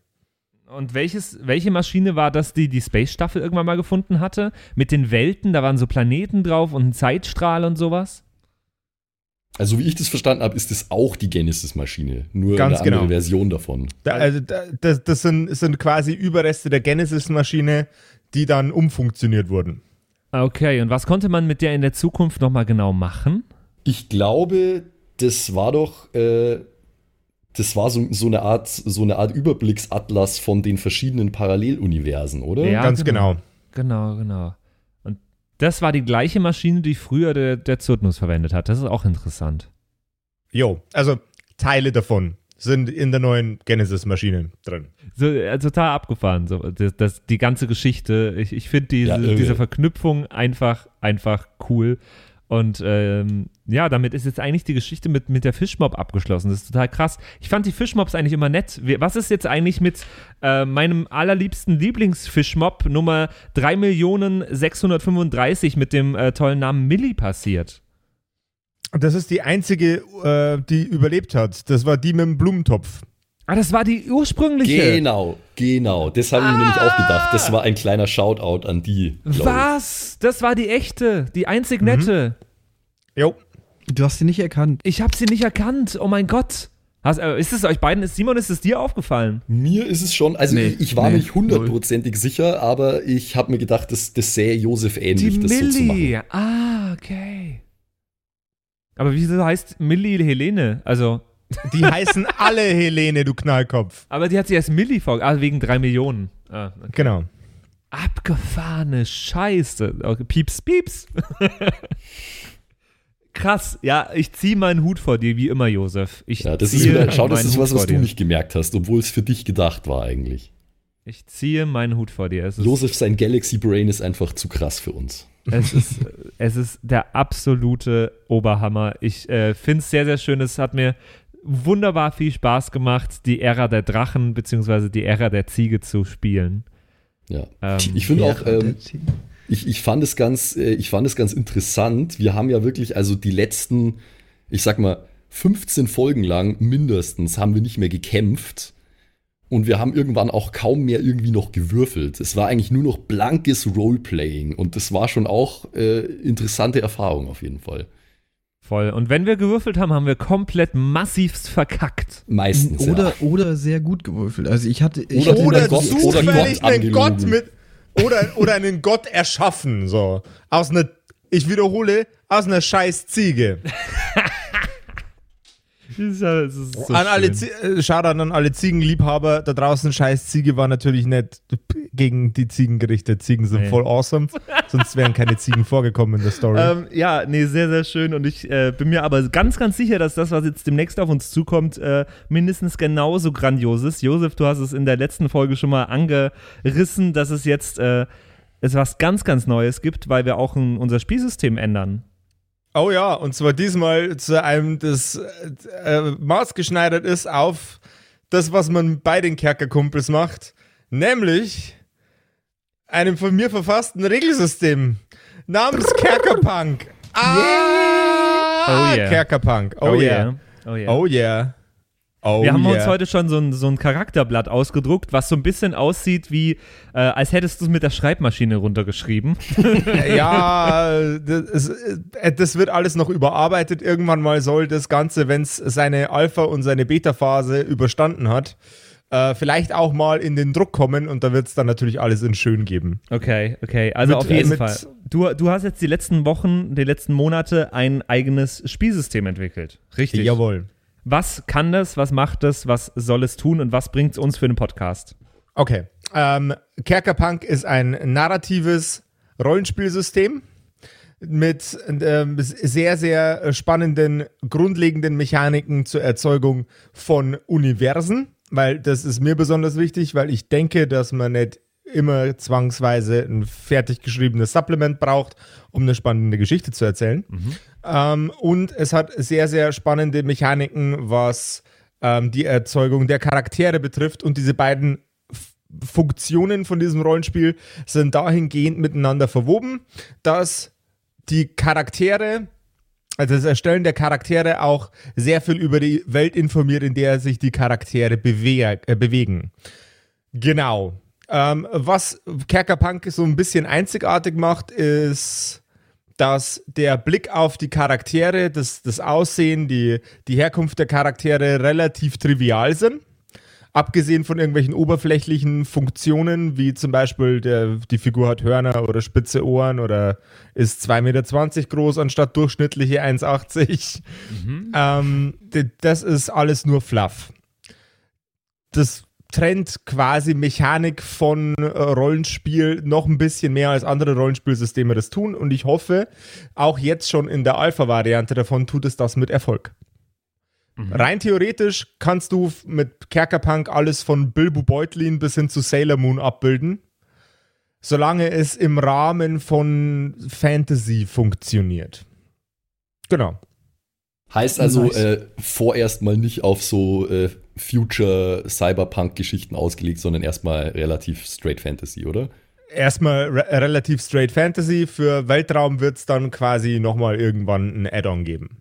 Und welches, welche Maschine war das, die die Space-Staffel irgendwann mal gefunden hatte? Mit den Welten, da waren so Planeten drauf und ein Zeitstrahl und sowas? Also wie ich das verstanden habe, ist das auch die Genesis-Maschine, nur Ganz eine andere genau. Version davon. Da, also da, das, das sind, sind quasi Überreste der Genesis-Maschine, die dann umfunktioniert wurden. Okay, und was konnte man mit der in der Zukunft nochmal genau machen? Ich glaube, das war doch, äh, das war so, so eine Art, so eine Art Überblicksatlas von den verschiedenen Paralleluniversen, oder? Ja. Ganz genau. Genau, genau. Und das war die gleiche Maschine, die früher der, der Zurtnus verwendet hat. Das ist auch interessant. Jo, also Teile davon sind in der neuen Genesis-Maschine drin. So, äh, total abgefahren. So, das, das, die ganze Geschichte. Ich, ich finde diese, Ja, diese Verknüpfung einfach, einfach cool. Und ähm, ja, damit ist jetzt eigentlich die Geschichte mit, mit der Fischmob abgeschlossen. Das ist total krass. Ich fand die Fischmobs eigentlich immer nett. Was ist jetzt eigentlich mit äh, meinem allerliebsten Lieblingsfischmob Nummer 3.635 mit dem äh, tollen Namen Millie passiert? Das ist die einzige, äh, die überlebt hat. Das war die mit dem Blumentopf. Ah, das war die ursprüngliche. Genau, genau. Das habe ich mir nämlich auch gedacht. Das war ein kleiner Shoutout an die. glaub ich. Was? Das war die echte, die einzig nette. Jo. Du hast sie nicht erkannt. Ich habe sie nicht erkannt. Oh mein Gott. Hast, äh, ist es euch beiden, ist, Simon, ist es dir aufgefallen? Mir ist es schon, also Nee, ich, ich war nee, nicht hundertprozentig sicher, aber ich habe mir gedacht, das, das sähe Josef ähnlich, die das so zu machen. Millie. ah, okay. Aber wieso heißt Millie Helene? Also, Die heißen alle Helene, du Knallkopf. aber die hat sich erst Millie vor, ah, wegen drei Millionen. Ah, okay. Genau. Abgefahrene Scheiße. Okay, Pieps, pieps. Krass. Ja, ich ziehe meinen Hut vor dir, wie immer, Josef. Ich Ja, das ist wieder, schau, das ist Hut was, was du dir. nicht gemerkt hast, obwohl es für dich gedacht war eigentlich. Ich ziehe meinen Hut vor dir. Es ist, Josef, sein Galaxy Brain ist einfach zu krass für uns. es ist, es ist der absolute Oberhammer. Ich äh, finde es sehr, sehr schön. Es hat mir wunderbar viel Spaß gemacht, die Ära der Drachen bzw. die Ära der Ziege zu spielen. Ja. Ähm, ich finde auch, ähm, ich, ich fand es ganz, äh, ich fand es ganz interessant. Wir haben ja wirklich, also die letzten, ich sag mal, 15 Folgen lang mindestens haben wir nicht mehr gekämpft. Und wir haben irgendwann auch kaum mehr irgendwie noch gewürfelt. Es war eigentlich nur noch blankes Roleplaying. Und das war schon auch äh, interessante Erfahrung auf jeden Fall. Voll. Und wenn wir gewürfelt haben, haben wir komplett massivst verkackt. Meistens. Oder, ja. oder sehr gut gewürfelt. Also ich hatte. Ich Oder hatte Oder Gott- oder zufällig Gott einen Gott mit. Oder, oder einen Gott erschaffen, so. Aus einer, ich wiederhole, aus einer scheiß Ziege. Ja, so an alle schön. Zie äh, an alle Ziegenliebhaber da draußen. Scheiß Ziege war natürlich nicht gegen die Ziegen gerichtet. Ziegen sind Nee. voll awesome. Sonst wären keine Ziegen vorgekommen in der Story. Ähm, ja, nee, sehr, sehr schön. Und ich äh, bin mir aber ganz, ganz sicher, dass das, was jetzt demnächst auf uns zukommt, äh, mindestens genauso grandios ist. Josef, du hast es in der letzten Folge schon mal angerissen, dass es jetzt äh, es was ganz, ganz Neues gibt, weil wir auch ein, unser Spielsystem ändern. Oh ja, und zwar diesmal zu einem, das äh, maßgeschneidert ist auf das, was man bei den Kerkerkumpels macht, nämlich einem von mir verfassten Regelsystem namens Kerkerpunk. Ah, Oh yeah. Kerkerpunk. Oh, yeah. Oh yeah. Oh yeah. Oh Wir haben yeah. uns heute schon so ein, so ein Charakterblatt ausgedruckt, was so ein bisschen aussieht wie, äh, als hättest du es mit der Schreibmaschine runtergeschrieben. Ja, das, äh, das wird alles noch überarbeitet. Irgendwann mal soll das Ganze, wenn es seine Alpha- und seine Beta-Phase überstanden hat, äh, vielleicht auch mal in den Druck kommen und da wird es dann natürlich alles in schön geben. Okay, okay. Also Mit- auf jeden mit- Fall. Du, du hast jetzt die letzten Wochen, die letzten Monate ein eigenes Spielsystem entwickelt. Richtig. Jawohl. Was kann das, was macht das, was soll es tun und was bringt es uns für einen Podcast? Okay. Ähm, Kerkerpunk ist ein narratives Rollenspielsystem mit ähm, sehr, sehr spannenden, grundlegenden Mechaniken zur Erzeugung von Universen, weil das ist mir besonders wichtig, weil ich denke, dass man nicht immer zwangsweise ein fertig geschriebenes Supplement braucht, um eine spannende Geschichte zu erzählen. Ähm, und es hat sehr, sehr spannende Mechaniken, was ähm, die Erzeugung der Charaktere betrifft. Und diese beiden Funktionen von diesem Rollenspiel sind dahingehend miteinander verwoben, dass die Charaktere, also das Erstellen der Charaktere auch sehr viel über die Welt informiert, in der sich die Charaktere äh, bewegen. Genau. Ähm, was Kerkerpunk so ein bisschen einzigartig macht, ist, dass der Blick auf die Charaktere, das, das Aussehen, die, die Herkunft der Charaktere relativ trivial sind. Abgesehen von irgendwelchen oberflächlichen Funktionen, wie zum Beispiel der, die Figur hat Hörner oder spitze Ohren oder ist 2,20 Meter groß anstatt durchschnittliche 1,80. Ähm, d- das ist alles nur Fluff. Das trennt quasi Mechanik von äh, Rollenspiel noch ein bisschen mehr als andere Rollenspielsysteme das tun und ich hoffe, auch jetzt schon in der Alpha-Variante davon tut es das mit Erfolg. Rein theoretisch kannst du mit Kerkerpunk alles von Bilbo Beutlin bis hin zu Sailor Moon abbilden, solange es im Rahmen von Fantasy funktioniert. Genau. Heißt also Nice. äh, vorerst mal nicht auf so äh, Future-Cyberpunk-Geschichten ausgelegt, sondern erstmal relativ straight Fantasy, oder? Erstmal re relativ straight Fantasy. Für Weltraum wird es dann quasi nochmal irgendwann ein Add-on geben.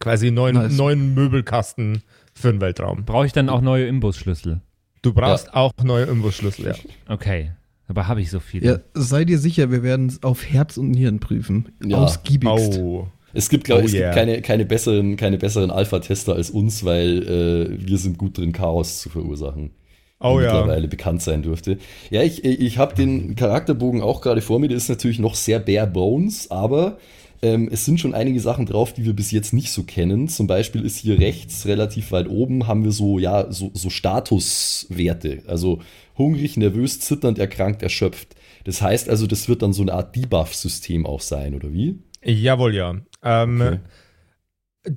Quasi einen neuen, Nice. neuen Möbelkasten für den Weltraum. Brauche ich dann auch neue Imbusschlüssel? Du brauchst auch neue Imbusschlüssel, ja. Okay. Aber habe ich so viele? Ja, sei dir sicher, wir werden es auf Herz und Nieren prüfen. Ja. Ausgiebigst. Oh. Es gibt, glaube Oh ich, es yeah. keine, keine besseren, keine besseren Alpha-Tester als uns, weil äh, wir sind gut drin, Chaos zu verursachen. Oh wie ja. mittlerweile bekannt sein dürfte. Ja, ich, ich habe den Charakterbogen auch gerade vor mir, der ist natürlich noch sehr bare bones, aber Ähm, es sind schon einige Sachen drauf, die wir bis jetzt nicht so kennen. Zum Beispiel ist hier rechts relativ weit oben haben wir so, ja, so, so Statuswerte. Also hungrig, nervös, zitternd, erkrankt, erschöpft. Das heißt also, das wird dann so eine Art Debuff-System auch sein, oder wie? Jawohl, ja. Ähm, Okay.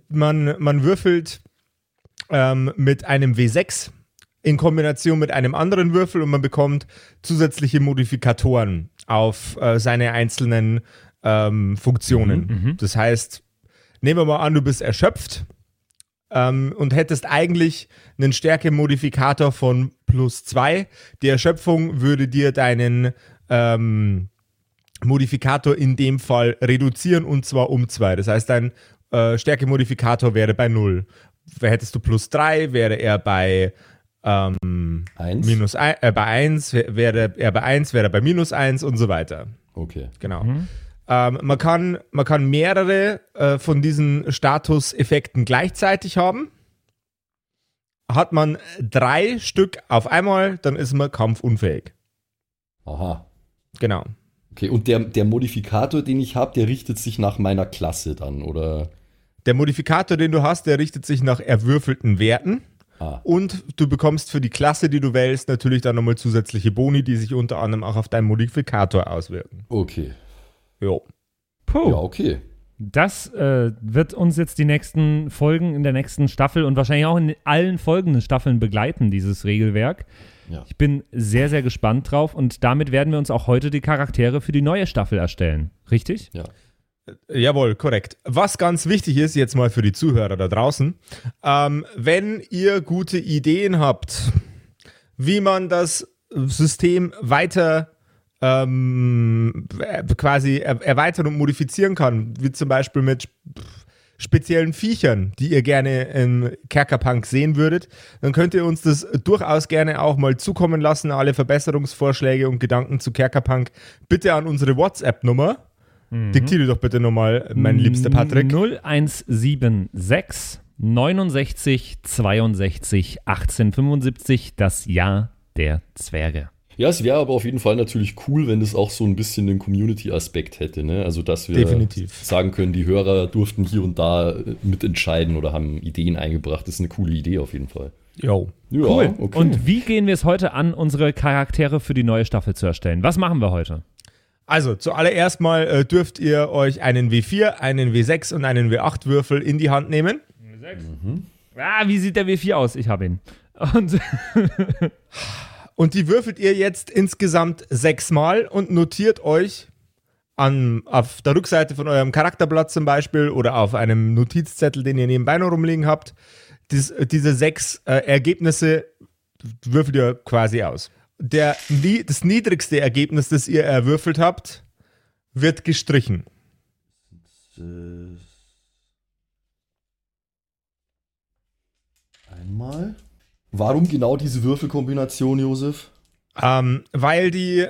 man, man würfelt ähm, mit einem W6 in Kombination mit einem anderen Würfel und man bekommt zusätzliche Modifikatoren auf äh, seine einzelnen ähm, Funktionen. Das heißt, nehmen wir mal an, du bist erschöpft ähm, und hättest eigentlich einen Stärke-Modifikator von plus zwei. Die Erschöpfung würde dir deinen ähm, Modifikator in dem Fall reduzieren und zwar um zwei. Das heißt, dein äh, Stärke-Modifikator wäre bei null. Hättest du plus drei, wäre er bei ähm, Eins? minus ein, äh, bei 1, wäre er bei 1, wäre er bei minus 1 und so weiter. Okay. Genau. Ähm, man, kann, man kann mehrere äh, von diesen Statuseffekten gleichzeitig haben. Hat man drei Stück auf einmal, dann ist man kampfunfähig. Aha. Genau. Okay, und der, der Modifikator, den ich habe, der richtet sich nach meiner Klasse dann, oder? Der Modifikator, den du hast, der richtet sich nach erwürfelten Werten. Ah. Und du bekommst für die Klasse, die du wählst, natürlich dann nochmal zusätzliche Boni, die sich unter anderem auch auf deinen Modifikator auswirken. Okay. Jo. Puh. Ja, okay. Das äh, wird uns jetzt die nächsten Folgen in der nächsten Staffel und wahrscheinlich auch in allen folgenden Staffeln begleiten, dieses Regelwerk. Ja. Ich bin sehr, sehr gespannt drauf und damit werden wir uns auch heute die Charaktere für die neue Staffel erstellen. Richtig? Ja. Jawohl, korrekt. Was ganz wichtig ist, jetzt mal für die Zuhörer da draußen, ähm, wenn ihr gute Ideen habt, wie man das System weiter ähm, äh, quasi er erweitern und modifizieren kann, wie zum Beispiel mit sp- speziellen Viechern, die ihr gerne im Kerkerpunk sehen würdet, dann könnt ihr uns das durchaus gerne auch mal zukommen lassen, alle Verbesserungsvorschläge und Gedanken zu Kerkerpunk bitte an unsere WhatsApp-Nummer. Diktiere doch bitte nochmal, mein liebster Patrick. 0176 69 62 1875, das Jahr der Zwerge. Ja, es wäre aber auf jeden Fall natürlich cool, wenn das auch so ein bisschen den Community-Aspekt hätte, ne? Also, dass wir Definitiv. sagen können, die Hörer durften hier und da äh, mitentscheiden oder haben Ideen eingebracht. Das ist eine coole Idee auf jeden Fall. Jo. Ja, Cool. okay. Und wie gehen wir es heute an, unsere Charaktere für die neue Staffel zu erstellen? Was machen wir heute? Also, zuallererst mal äh, dürft ihr euch einen W4, einen W6 und einen W8-Würfel in die Hand nehmen. Ah, wie sieht der W4 aus? Ich habe ihn. Und Und die würfelt ihr jetzt insgesamt sechsmal und notiert euch an, auf der Rückseite von eurem Charakterblatt zum Beispiel oder auf einem Notizzettel, den ihr nebenbei noch rumliegen habt, dies, diese sechs äh, Ergebnisse würfelt ihr quasi aus. Der, das niedrigste Ergebnis, das ihr erwürfelt habt, wird gestrichen. Einmal. Warum genau diese Würfelkombination, Josef? Ähm, weil die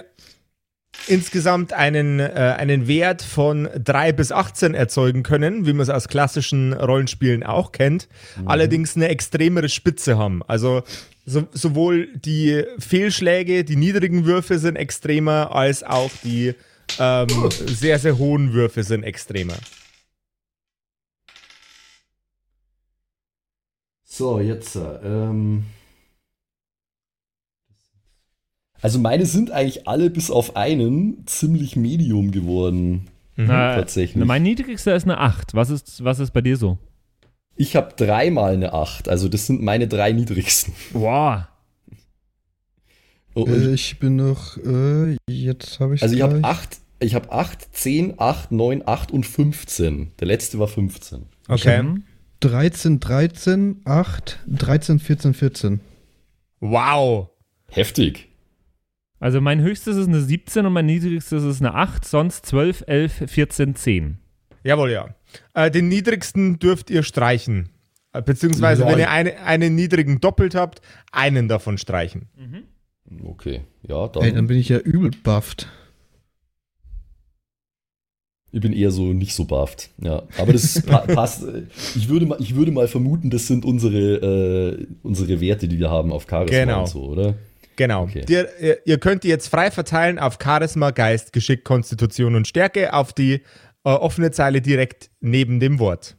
insgesamt einen, äh, einen Wert von 3 bis 18 erzeugen können, wie man es aus klassischen Rollenspielen auch kennt, allerdings eine extremere Spitze haben. Also so, sowohl die Fehlschläge, die niedrigen Würfe sind extremer, als auch die ähm, sehr, sehr hohen Würfe sind extremer. So, jetzt. äh, Ähm also meine sind eigentlich alle bis auf einen ziemlich medium geworden. na, tatsächlich. Mein niedrigster ist eine 8. Was ist, was ist bei dir so? Ich habe dreimal eine 8, also das sind meine drei niedrigsten. Boah. Oh, Äh, ich bin noch, äh, jetzt habe ich also ich habe 8, ich habe 8, 10, 8, 9, 8 und 15. Der letzte war 15. Okay. Mhm. 13, 13, 8, 13, 14, 14. Wow. Heftig. Also mein höchstes ist eine 17 und mein niedrigstes ist eine 8, sonst 12, 11, 14, 10. Jawohl, ja. Äh, den niedrigsten dürft ihr streichen. Äh, Beziehungsweise, Lol. wenn ihr eine, einen niedrigen doppelt habt, einen davon streichen. Okay, ja, dann. Ey, dann bin ich ja übel bufft. Ich bin eher so nicht so bufft. Ja, aber das pa passt. Ich würde, mal, ich würde mal vermuten, das sind unsere, äh, unsere Werte, die wir haben auf Charisma Genau. und so, oder? Genau. Okay. Ihr, ihr, ihr könnt die jetzt frei verteilen auf Charisma, Geist, Geschick, Konstitution und Stärke, auf die äh, offene Zeile direkt neben dem Wort.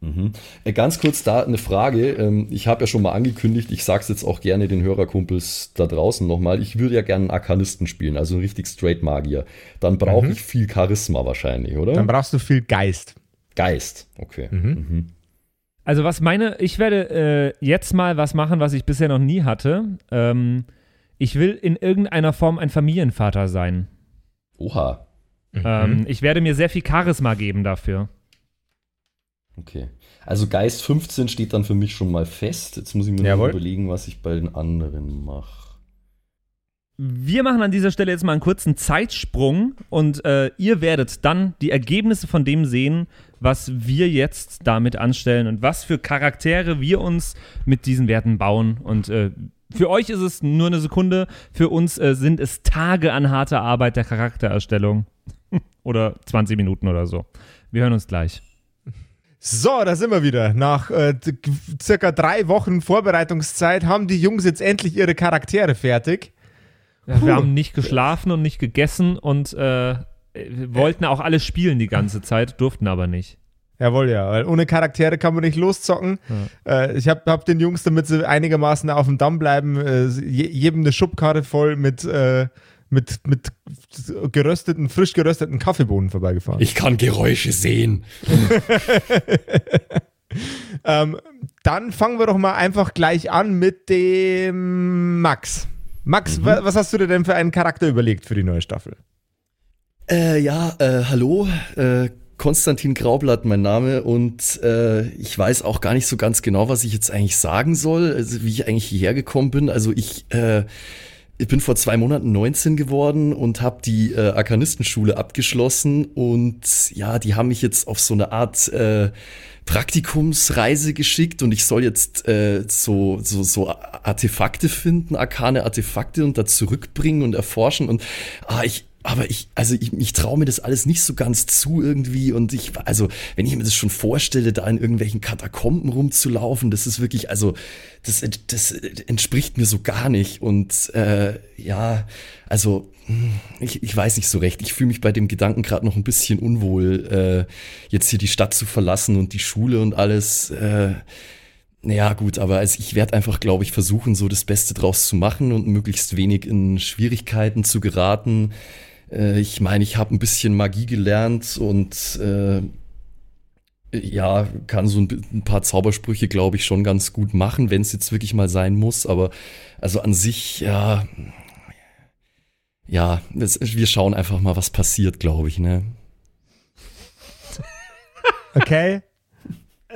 Mhm. Äh, Ganz kurz da eine Frage. Ähm, Ich habe ja schon mal angekündigt, ich sage es jetzt auch gerne den Hörerkumpels da draußen nochmal. Ich würde ja gerne einen Arkanisten spielen, also einen richtig straight Magier. Dann brauche ich viel Charisma wahrscheinlich, oder? Dann brauchst du viel Geist. Geist. Okay. Mhm. Also was meine, ich werde äh, jetzt mal was machen, was ich bisher noch nie hatte. Ähm, ich will in irgendeiner Form ein Familienvater sein. Oha. Ähm, ich werde mir sehr viel Charisma geben dafür. Okay. Also Geist 15 steht dann für mich schon mal fest. Jetzt muss ich mir noch überlegen, was ich bei den anderen mache. Wir machen an dieser Stelle jetzt mal einen kurzen Zeitsprung und äh, ihr werdet dann die Ergebnisse von dem sehen, was wir jetzt damit anstellen und was für Charaktere wir uns mit diesen Werten bauen. Und äh, für euch ist es nur eine Sekunde, für uns äh, sind es Tage an harter Arbeit der Charaktererstellung. oder 20 Minuten oder so. Wir hören uns gleich. So, da sind wir wieder. Nach äh, circa drei Wochen Vorbereitungszeit haben die Jungs jetzt endlich ihre Charaktere fertig. Ja, wir haben nicht geschlafen und nicht gegessen und äh, wollten auch alle spielen die ganze Zeit, durften aber nicht. Jawohl, ja, weil ohne Charaktere kann man nicht loszocken. Äh, ich habe hab den Jungs, damit sie einigermaßen auf dem Damm bleiben, äh, je, jedem eine Schubkarre voll mit, äh, mit, mit gerösteten, frisch gerösteten Kaffeebohnen vorbeigefahren. Ich kann Geräusche sehen. Ähm, dann fangen wir doch mal einfach gleich an mit dem Max. Max, wa was hast du dir denn für einen Charakter überlegt für die neue Staffel? Äh, ja, äh, hallo. Äh, Konstantin Graublatt mein Name und äh, ich weiß auch gar nicht so ganz genau, was ich jetzt eigentlich sagen soll, also wie ich eigentlich hierher gekommen bin. Also ich, äh, ich bin vor zwei Monaten 19 geworden und habe die äh, Arkanistenschule abgeschlossen und ja, die haben mich jetzt auf so eine Art äh, Praktikumsreise geschickt und ich soll jetzt äh, so, so, so Artefakte finden, arkane Artefakte und da zurückbringen und erforschen und ah, ich, aber ich, also ich, ich traue mir das alles nicht so ganz zu irgendwie und ich, also wenn ich mir das schon vorstelle, da in irgendwelchen Katakomben rumzulaufen, das ist wirklich, also das, das entspricht mir so gar nicht und äh, ja, also hm, ich, ich weiß nicht so recht. Ich fühle mich bei dem Gedanken gerade noch ein bisschen unwohl, äh, jetzt hier die Stadt zu verlassen und die Schule und alles. Äh, naja, gut, aber also ich werde einfach, glaube ich, versuchen, so das Beste draus zu machen und möglichst wenig in Schwierigkeiten zu geraten. Äh, ich meine, ich habe ein bisschen Magie gelernt und äh, ja, kann so ein, ein paar Zaubersprüche, glaube ich, schon ganz gut machen, wenn es jetzt wirklich mal sein muss. Aber also an sich, ja, ja, das, wir schauen einfach mal, was passiert, glaube ich, ne? Okay.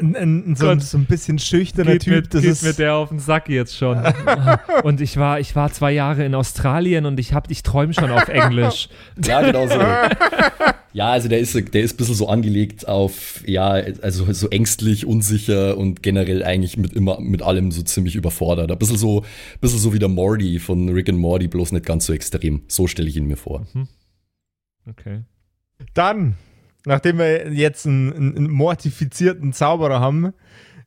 Ein, ein, so, ein, so ein bisschen schüchterner Geht, Typ. mir, das geht ist, mir der auf den Sack jetzt schon. und ich war, ich war zwei Jahre in Australien und ich hab, ich träume schon auf Englisch. Ja, genau so. ja, also der ist, der ist ein bisschen so angelegt auf, ja, also so ängstlich, unsicher und generell eigentlich mit immer mit allem so ziemlich überfordert. Ein bisschen so, bisschen so wie der Morty von Rick and Morty, bloß nicht ganz so extrem. So stelle ich ihn mir vor. Okay. Dann, nachdem wir jetzt einen, einen, mortifizierten Zauberer haben,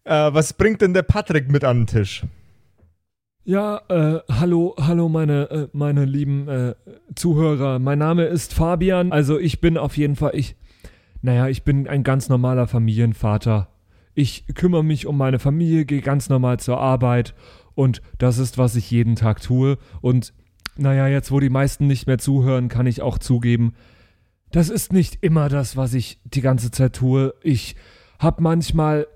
äh, was bringt denn der Patrick mit an den Tisch? Ja, äh, hallo, hallo meine, äh, meine lieben äh, Zuhörer. Mein Name ist Fabian. Also ich bin auf jeden Fall, ich, naja, ich bin ein ganz normaler Familienvater. Ich kümmere mich um meine Familie, gehe ganz normal zur Arbeit und das ist, was ich jeden Tag tue. Und naja, jetzt wo die meisten nicht mehr zuhören, kann ich auch zugeben, das ist nicht immer das, was ich die ganze Zeit tue. Ich hab manchmal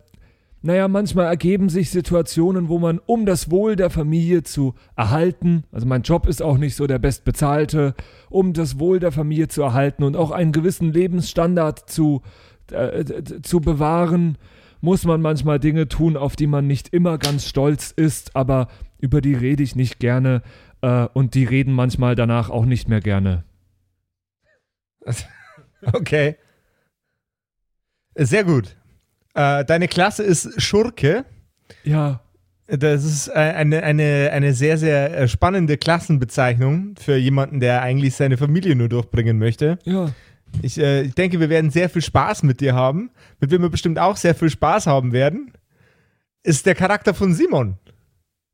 naja, manchmal ergeben sich Situationen, wo man, um das Wohl der Familie zu erhalten, also mein Job ist auch nicht so der bestbezahlte, um das Wohl der Familie zu erhalten und auch einen gewissen Lebensstandard zu, äh, zu bewahren, muss man manchmal Dinge tun, auf die man nicht immer ganz stolz ist, aber über die rede ich nicht gerne äh, und die reden manchmal danach auch nicht mehr gerne. Okay. Sehr gut. Äh, deine Klasse ist Schurke. Ja, Das ist äh, eine, eine, eine sehr, sehr äh, spannende Klassenbezeichnung für jemanden, der eigentlich seine Familie nur durchbringen möchte. ja. Ich, äh, ich denke, wir werden sehr viel Spaß mit dir haben. Mit wem wir bestimmt auch sehr viel Spaß haben werden, ist der Charakter von Simon.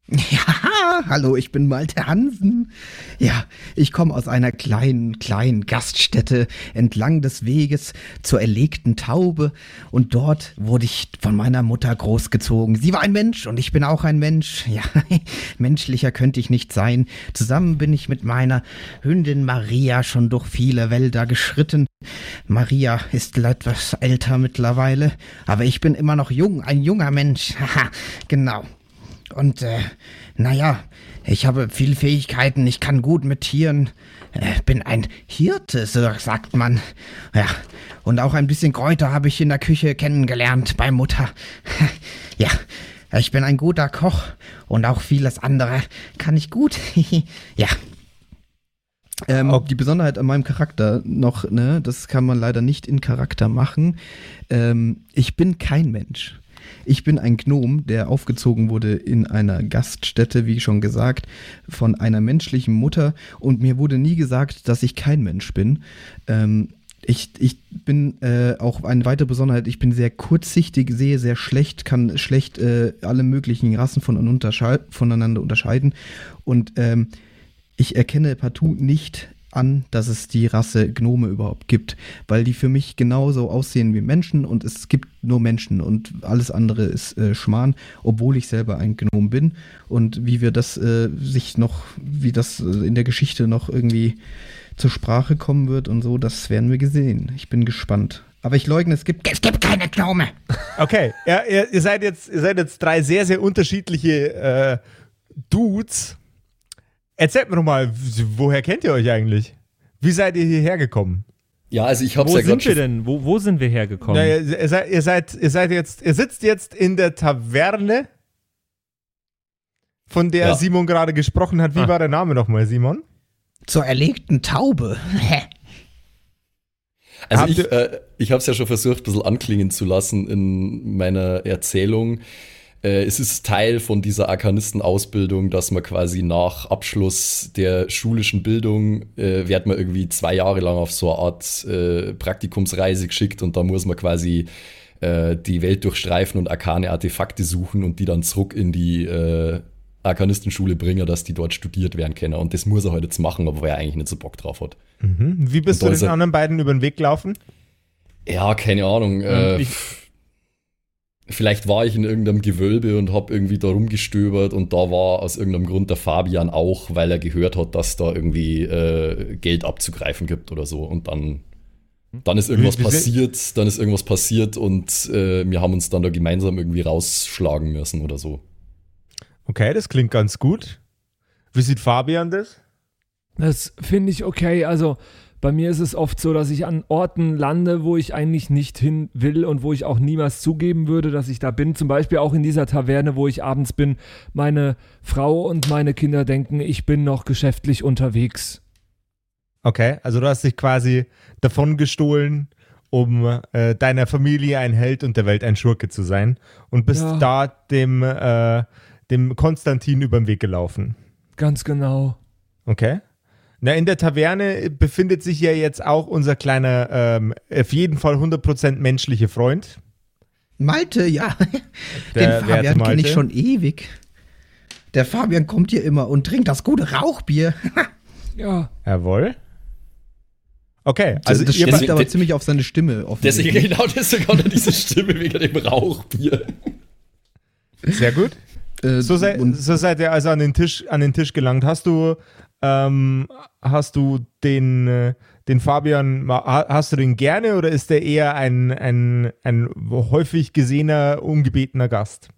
Ja, hallo, ich bin Malte Hansen. Ja, ich komme aus einer kleinen, kleinen Gaststätte entlang des Weges zur erlegten Taube und dort wurde ich von meiner Mutter großgezogen. Sie war ein Mensch und ich bin auch ein Mensch. Ja, menschlicher könnte ich nicht sein. Zusammen bin ich mit meiner Hündin Maria schon durch viele Wälder geschritten. Maria ist etwas älter mittlerweile, aber ich bin immer noch jung, ein junger Mensch. Haha, genau. Und äh, naja, ich habe viele Fähigkeiten, ich kann gut mit Tieren, äh, bin ein Hirte, so sagt man. Ja, und auch ein bisschen Kräuter habe ich in der Küche kennengelernt bei Mutter. ja, ich bin ein guter Koch und auch vieles andere kann ich gut. ja. Ähm, Ob- die Besonderheit an meinem Charakter noch, ne, das kann man leider nicht in Charakter machen. Ähm, ich bin kein Mensch. Ich bin ein Gnom, der aufgezogen wurde in einer Gaststätte, wie schon gesagt, von einer menschlichen Mutter. Und mir wurde nie gesagt, dass ich kein Mensch bin. Ähm, ich, ich bin äh, auch eine weitere Besonderheit, ich bin sehr kurzsichtig, sehe sehr schlecht, kann schlecht äh, alle möglichen Rassen von unterschei voneinander unterscheiden. Und ähm, ich erkenne partout nicht an, dass es die Rasse Gnome überhaupt gibt, weil die für mich genauso aussehen wie Menschen und es gibt nur Menschen und alles andere ist äh, Schmarrn, obwohl ich selber ein Gnom bin und wie wir das äh, sich noch, wie das äh, in der Geschichte noch irgendwie zur Sprache kommen wird und so, das werden wir gesehen. Ich bin gespannt. Aber ich leugne, es gibt, es gibt keine Gnome. Okay, ja, ihr, ihr, seid jetzt, ihr seid jetzt drei sehr, sehr unterschiedliche äh, Dudes. Erzählt mir doch mal, woher kennt ihr euch eigentlich? Wie seid ihr hierher gekommen? Ja, also ich hab's Wo ja gerade sind wir denn? Wo, wo sind wir hergekommen? Na, ihr, ihr, seid, ihr, seid, ihr seid jetzt, ihr sitzt jetzt in der Taverne, von der Ja. Simon gerade gesprochen hat. Wie Ah. war der Name nochmal, Simon? Zur erlegten Taube. Also Habt ich, äh, ich habe es ja schon versucht, ein bisschen anklingen zu lassen in meiner Erzählung. Äh, es ist Teil von dieser Arkanistenausbildung, dass man quasi nach Abschluss der schulischen Bildung äh, wird man irgendwie zwei Jahre lang auf so eine Art äh, Praktikumsreise geschickt und da muss man quasi äh, die Welt durchstreifen und arkane Artefakte suchen und die dann zurück in die äh, Arkanistenschule bringen, dass die dort studiert werden können. Und das muss er heute jetzt machen, obwohl er eigentlich nicht so Bock drauf hat. Mhm. Wie bist du den er- anderen beiden über den Weg gelaufen? Ja, keine Ahnung. Äh, ich- vielleicht war ich in irgendeinem Gewölbe und habe irgendwie da rumgestöbert und da war aus irgendeinem Grund der Fabian auch, weil er gehört hat, dass da irgendwie äh, Geld abzugreifen gibt oder so. Und dann, dann ist irgendwas Wie- wie passiert, dann ist irgendwas passiert und äh, wir haben uns dann da gemeinsam irgendwie rausschlagen müssen oder so. Okay, das klingt ganz gut. Wie sieht Fabian das? Das finde ich okay. Also bei mir ist es oft so, dass ich an Orten lande, wo ich eigentlich nicht hin will und wo ich auch niemals zugeben würde, dass ich da bin. Zum Beispiel auch in dieser Taverne, wo ich abends bin. Meine Frau und meine Kinder denken, ich bin noch geschäftlich unterwegs. Okay, also du hast dich quasi davon gestohlen, um äh, deiner Familie ein Held und der Welt ein Schurke zu sein und bist Ja. da dem, äh, dem Konstantin über den Weg gelaufen. Ganz genau. Okay. Na, in der Taverne befindet sich ja jetzt auch unser kleiner, ähm, auf jeden Fall 100% menschliche Freund. Malte, ja. Der Den Fabian kenne ich schon ewig. Der Fabian kommt hier immer und trinkt das gute Rauchbier. Ja. Jawohl. Okay, Also das ihr, stimmt be- aber ziemlich auf seine Stimme. Deswegen genau deswegen hat er diese Stimme wegen dem Rauchbier. sehr gut. Äh, So, sei, so seid ihr also an den Tisch, an den Tisch gelangt. Hast du, ähm, hast du den, äh, den Fabian, hast du den gerne oder ist der eher ein, ein, ein häufig gesehener, ungebetener Gast?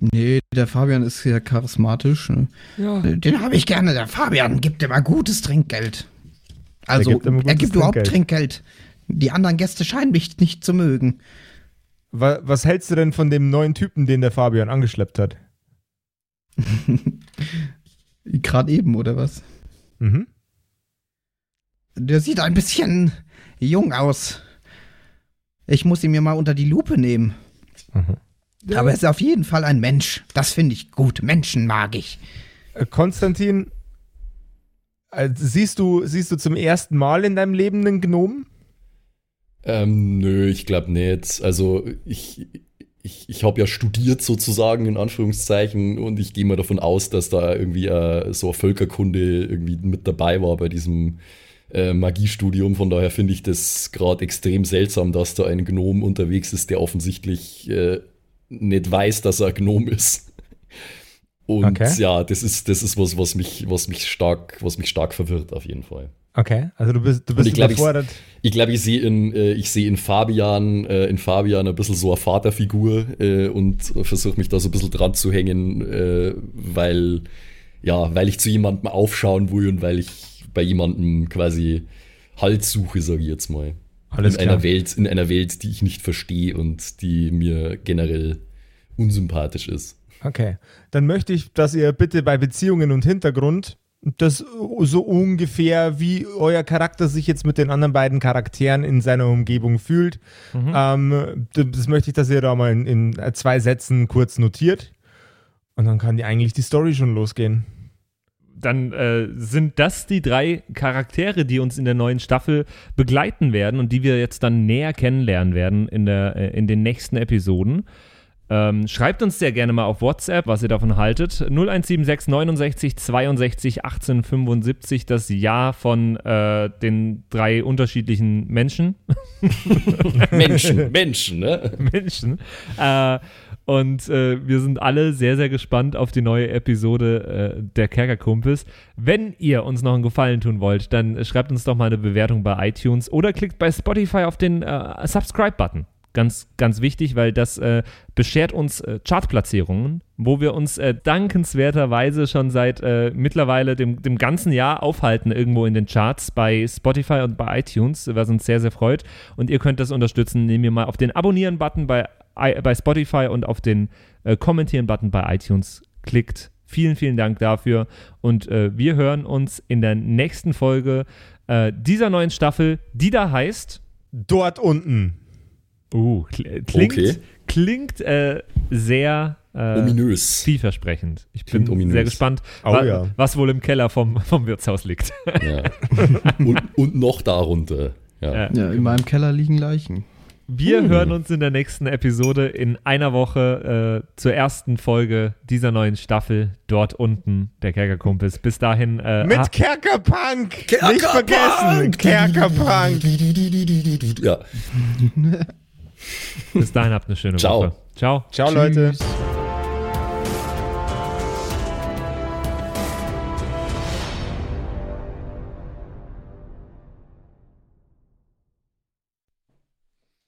nee, der Fabian ist ja charismatisch. Ne? Ja. Den habe ich gerne. Der Fabian gibt immer gutes Trinkgeld. Also, gibt immer er gibt überhaupt Trinkgeld. Trinkgeld. Die anderen Gäste scheinen mich nicht zu mögen. Wa- Was hältst du denn von dem neuen Typen, den der Fabian angeschleppt hat? Gerade eben, oder was? Mhm. Der sieht ein bisschen jung aus. Ich muss ihn mir mal unter die Lupe nehmen. Aber er ist auf jeden Fall ein Mensch. Das finde ich gut. Menschen mag ich. Äh, Konstantin, äh, siehst du, siehst du zum ersten Mal in deinem Leben einen Gnomen? Ähm, nö, ich glaube nicht. Also ich, ich, ich habe ja studiert sozusagen in Anführungszeichen und ich gehe mal davon aus, dass da irgendwie äh, so Völkerkunde irgendwie mit dabei war bei diesem äh, Magiestudium. Von daher finde ich das gerade extrem seltsam, dass da ein Gnom unterwegs ist, der offensichtlich äh, nicht weiß, dass er Gnom ist. Und Okay. ja, das ist, das ist was, was mich, was mich stark, was mich stark verwirrt auf jeden Fall. Okay, also du bist, du bist ich glaub, ich- überfordert. Ich glaube, ich sehe in, äh, ich sehe in Fabian, äh, in Fabian ein bisschen so eine Vaterfigur äh, und versuche mich da so ein bisschen dran zu hängen, äh, weil, ja, weil ich zu jemandem aufschauen will und weil ich bei jemandem quasi Halt suche, sage ich jetzt mal. Alles in einer Welt, in einer Welt, die ich nicht verstehe und die mir generell unsympathisch ist. Okay. Dann möchte ich, dass ihr bitte bei Beziehungen und Hintergrund das so ungefähr, wie euer Charakter sich jetzt mit den anderen beiden Charakteren in seiner Umgebung fühlt. Ähm, das möchte ich, dass ihr da mal in, in zwei Sätzen kurz notiert. Und dann kann die eigentlich die Story schon losgehen. dann äh, sind das die drei Charaktere, die uns in der neuen Staffel begleiten werden und die wir jetzt dann näher kennenlernen werden in, der, äh, in den nächsten Episoden. Ähm, schreibt uns sehr gerne mal auf WhatsApp, was ihr davon haltet. 0176 69 62 18 75, das Jahr von äh, den drei unterschiedlichen Menschen. Menschen, Menschen, ne? Menschen. Äh, und äh, wir sind alle sehr, sehr gespannt auf die neue Episode äh, der Kerkerkumpels. Wenn ihr uns noch einen Gefallen tun wollt, dann schreibt uns doch mal eine Bewertung bei iTunes oder klickt bei Spotify auf den äh, Subscribe-Button. Ganz, ganz wichtig, weil das äh, beschert uns äh, Chartplatzierungen, wo wir uns äh, dankenswerterweise schon seit äh, mittlerweile dem, dem ganzen Jahr aufhalten, irgendwo in den Charts bei Spotify und bei iTunes, was uns sehr, sehr freut. Und ihr könnt das unterstützen, indem ihr mal auf den Abonnieren-Button bei, bei Spotify und auf den äh, Kommentieren-Button bei iTunes klickt. Vielen, vielen Dank dafür. Und äh, wir hören uns in der nächsten Folge äh, dieser neuen Staffel, die da heißt. Dort unten. Uh, kl- klingt, Okay. klingt äh, sehr äh, Ominös. vielversprechend. Ich bin ominös. sehr gespannt, Oh wa ja. was wohl im Keller vom, vom Wirtshaus liegt. Ja. und, und noch darunter. Ja. Ja. Ja, in meinem Keller liegen Leichen. Wir hören uns in der nächsten Episode in einer Woche äh, zur ersten Folge dieser neuen Staffel dort unten der Kerkerkumpels. Bis dahin äh, Mit ha- Kerkerpunk! Nicht vergessen! Kerkerpunk! Ja. bis dahin habt eine schöne Ciao. Woche. Ciao. Ciao, Leute.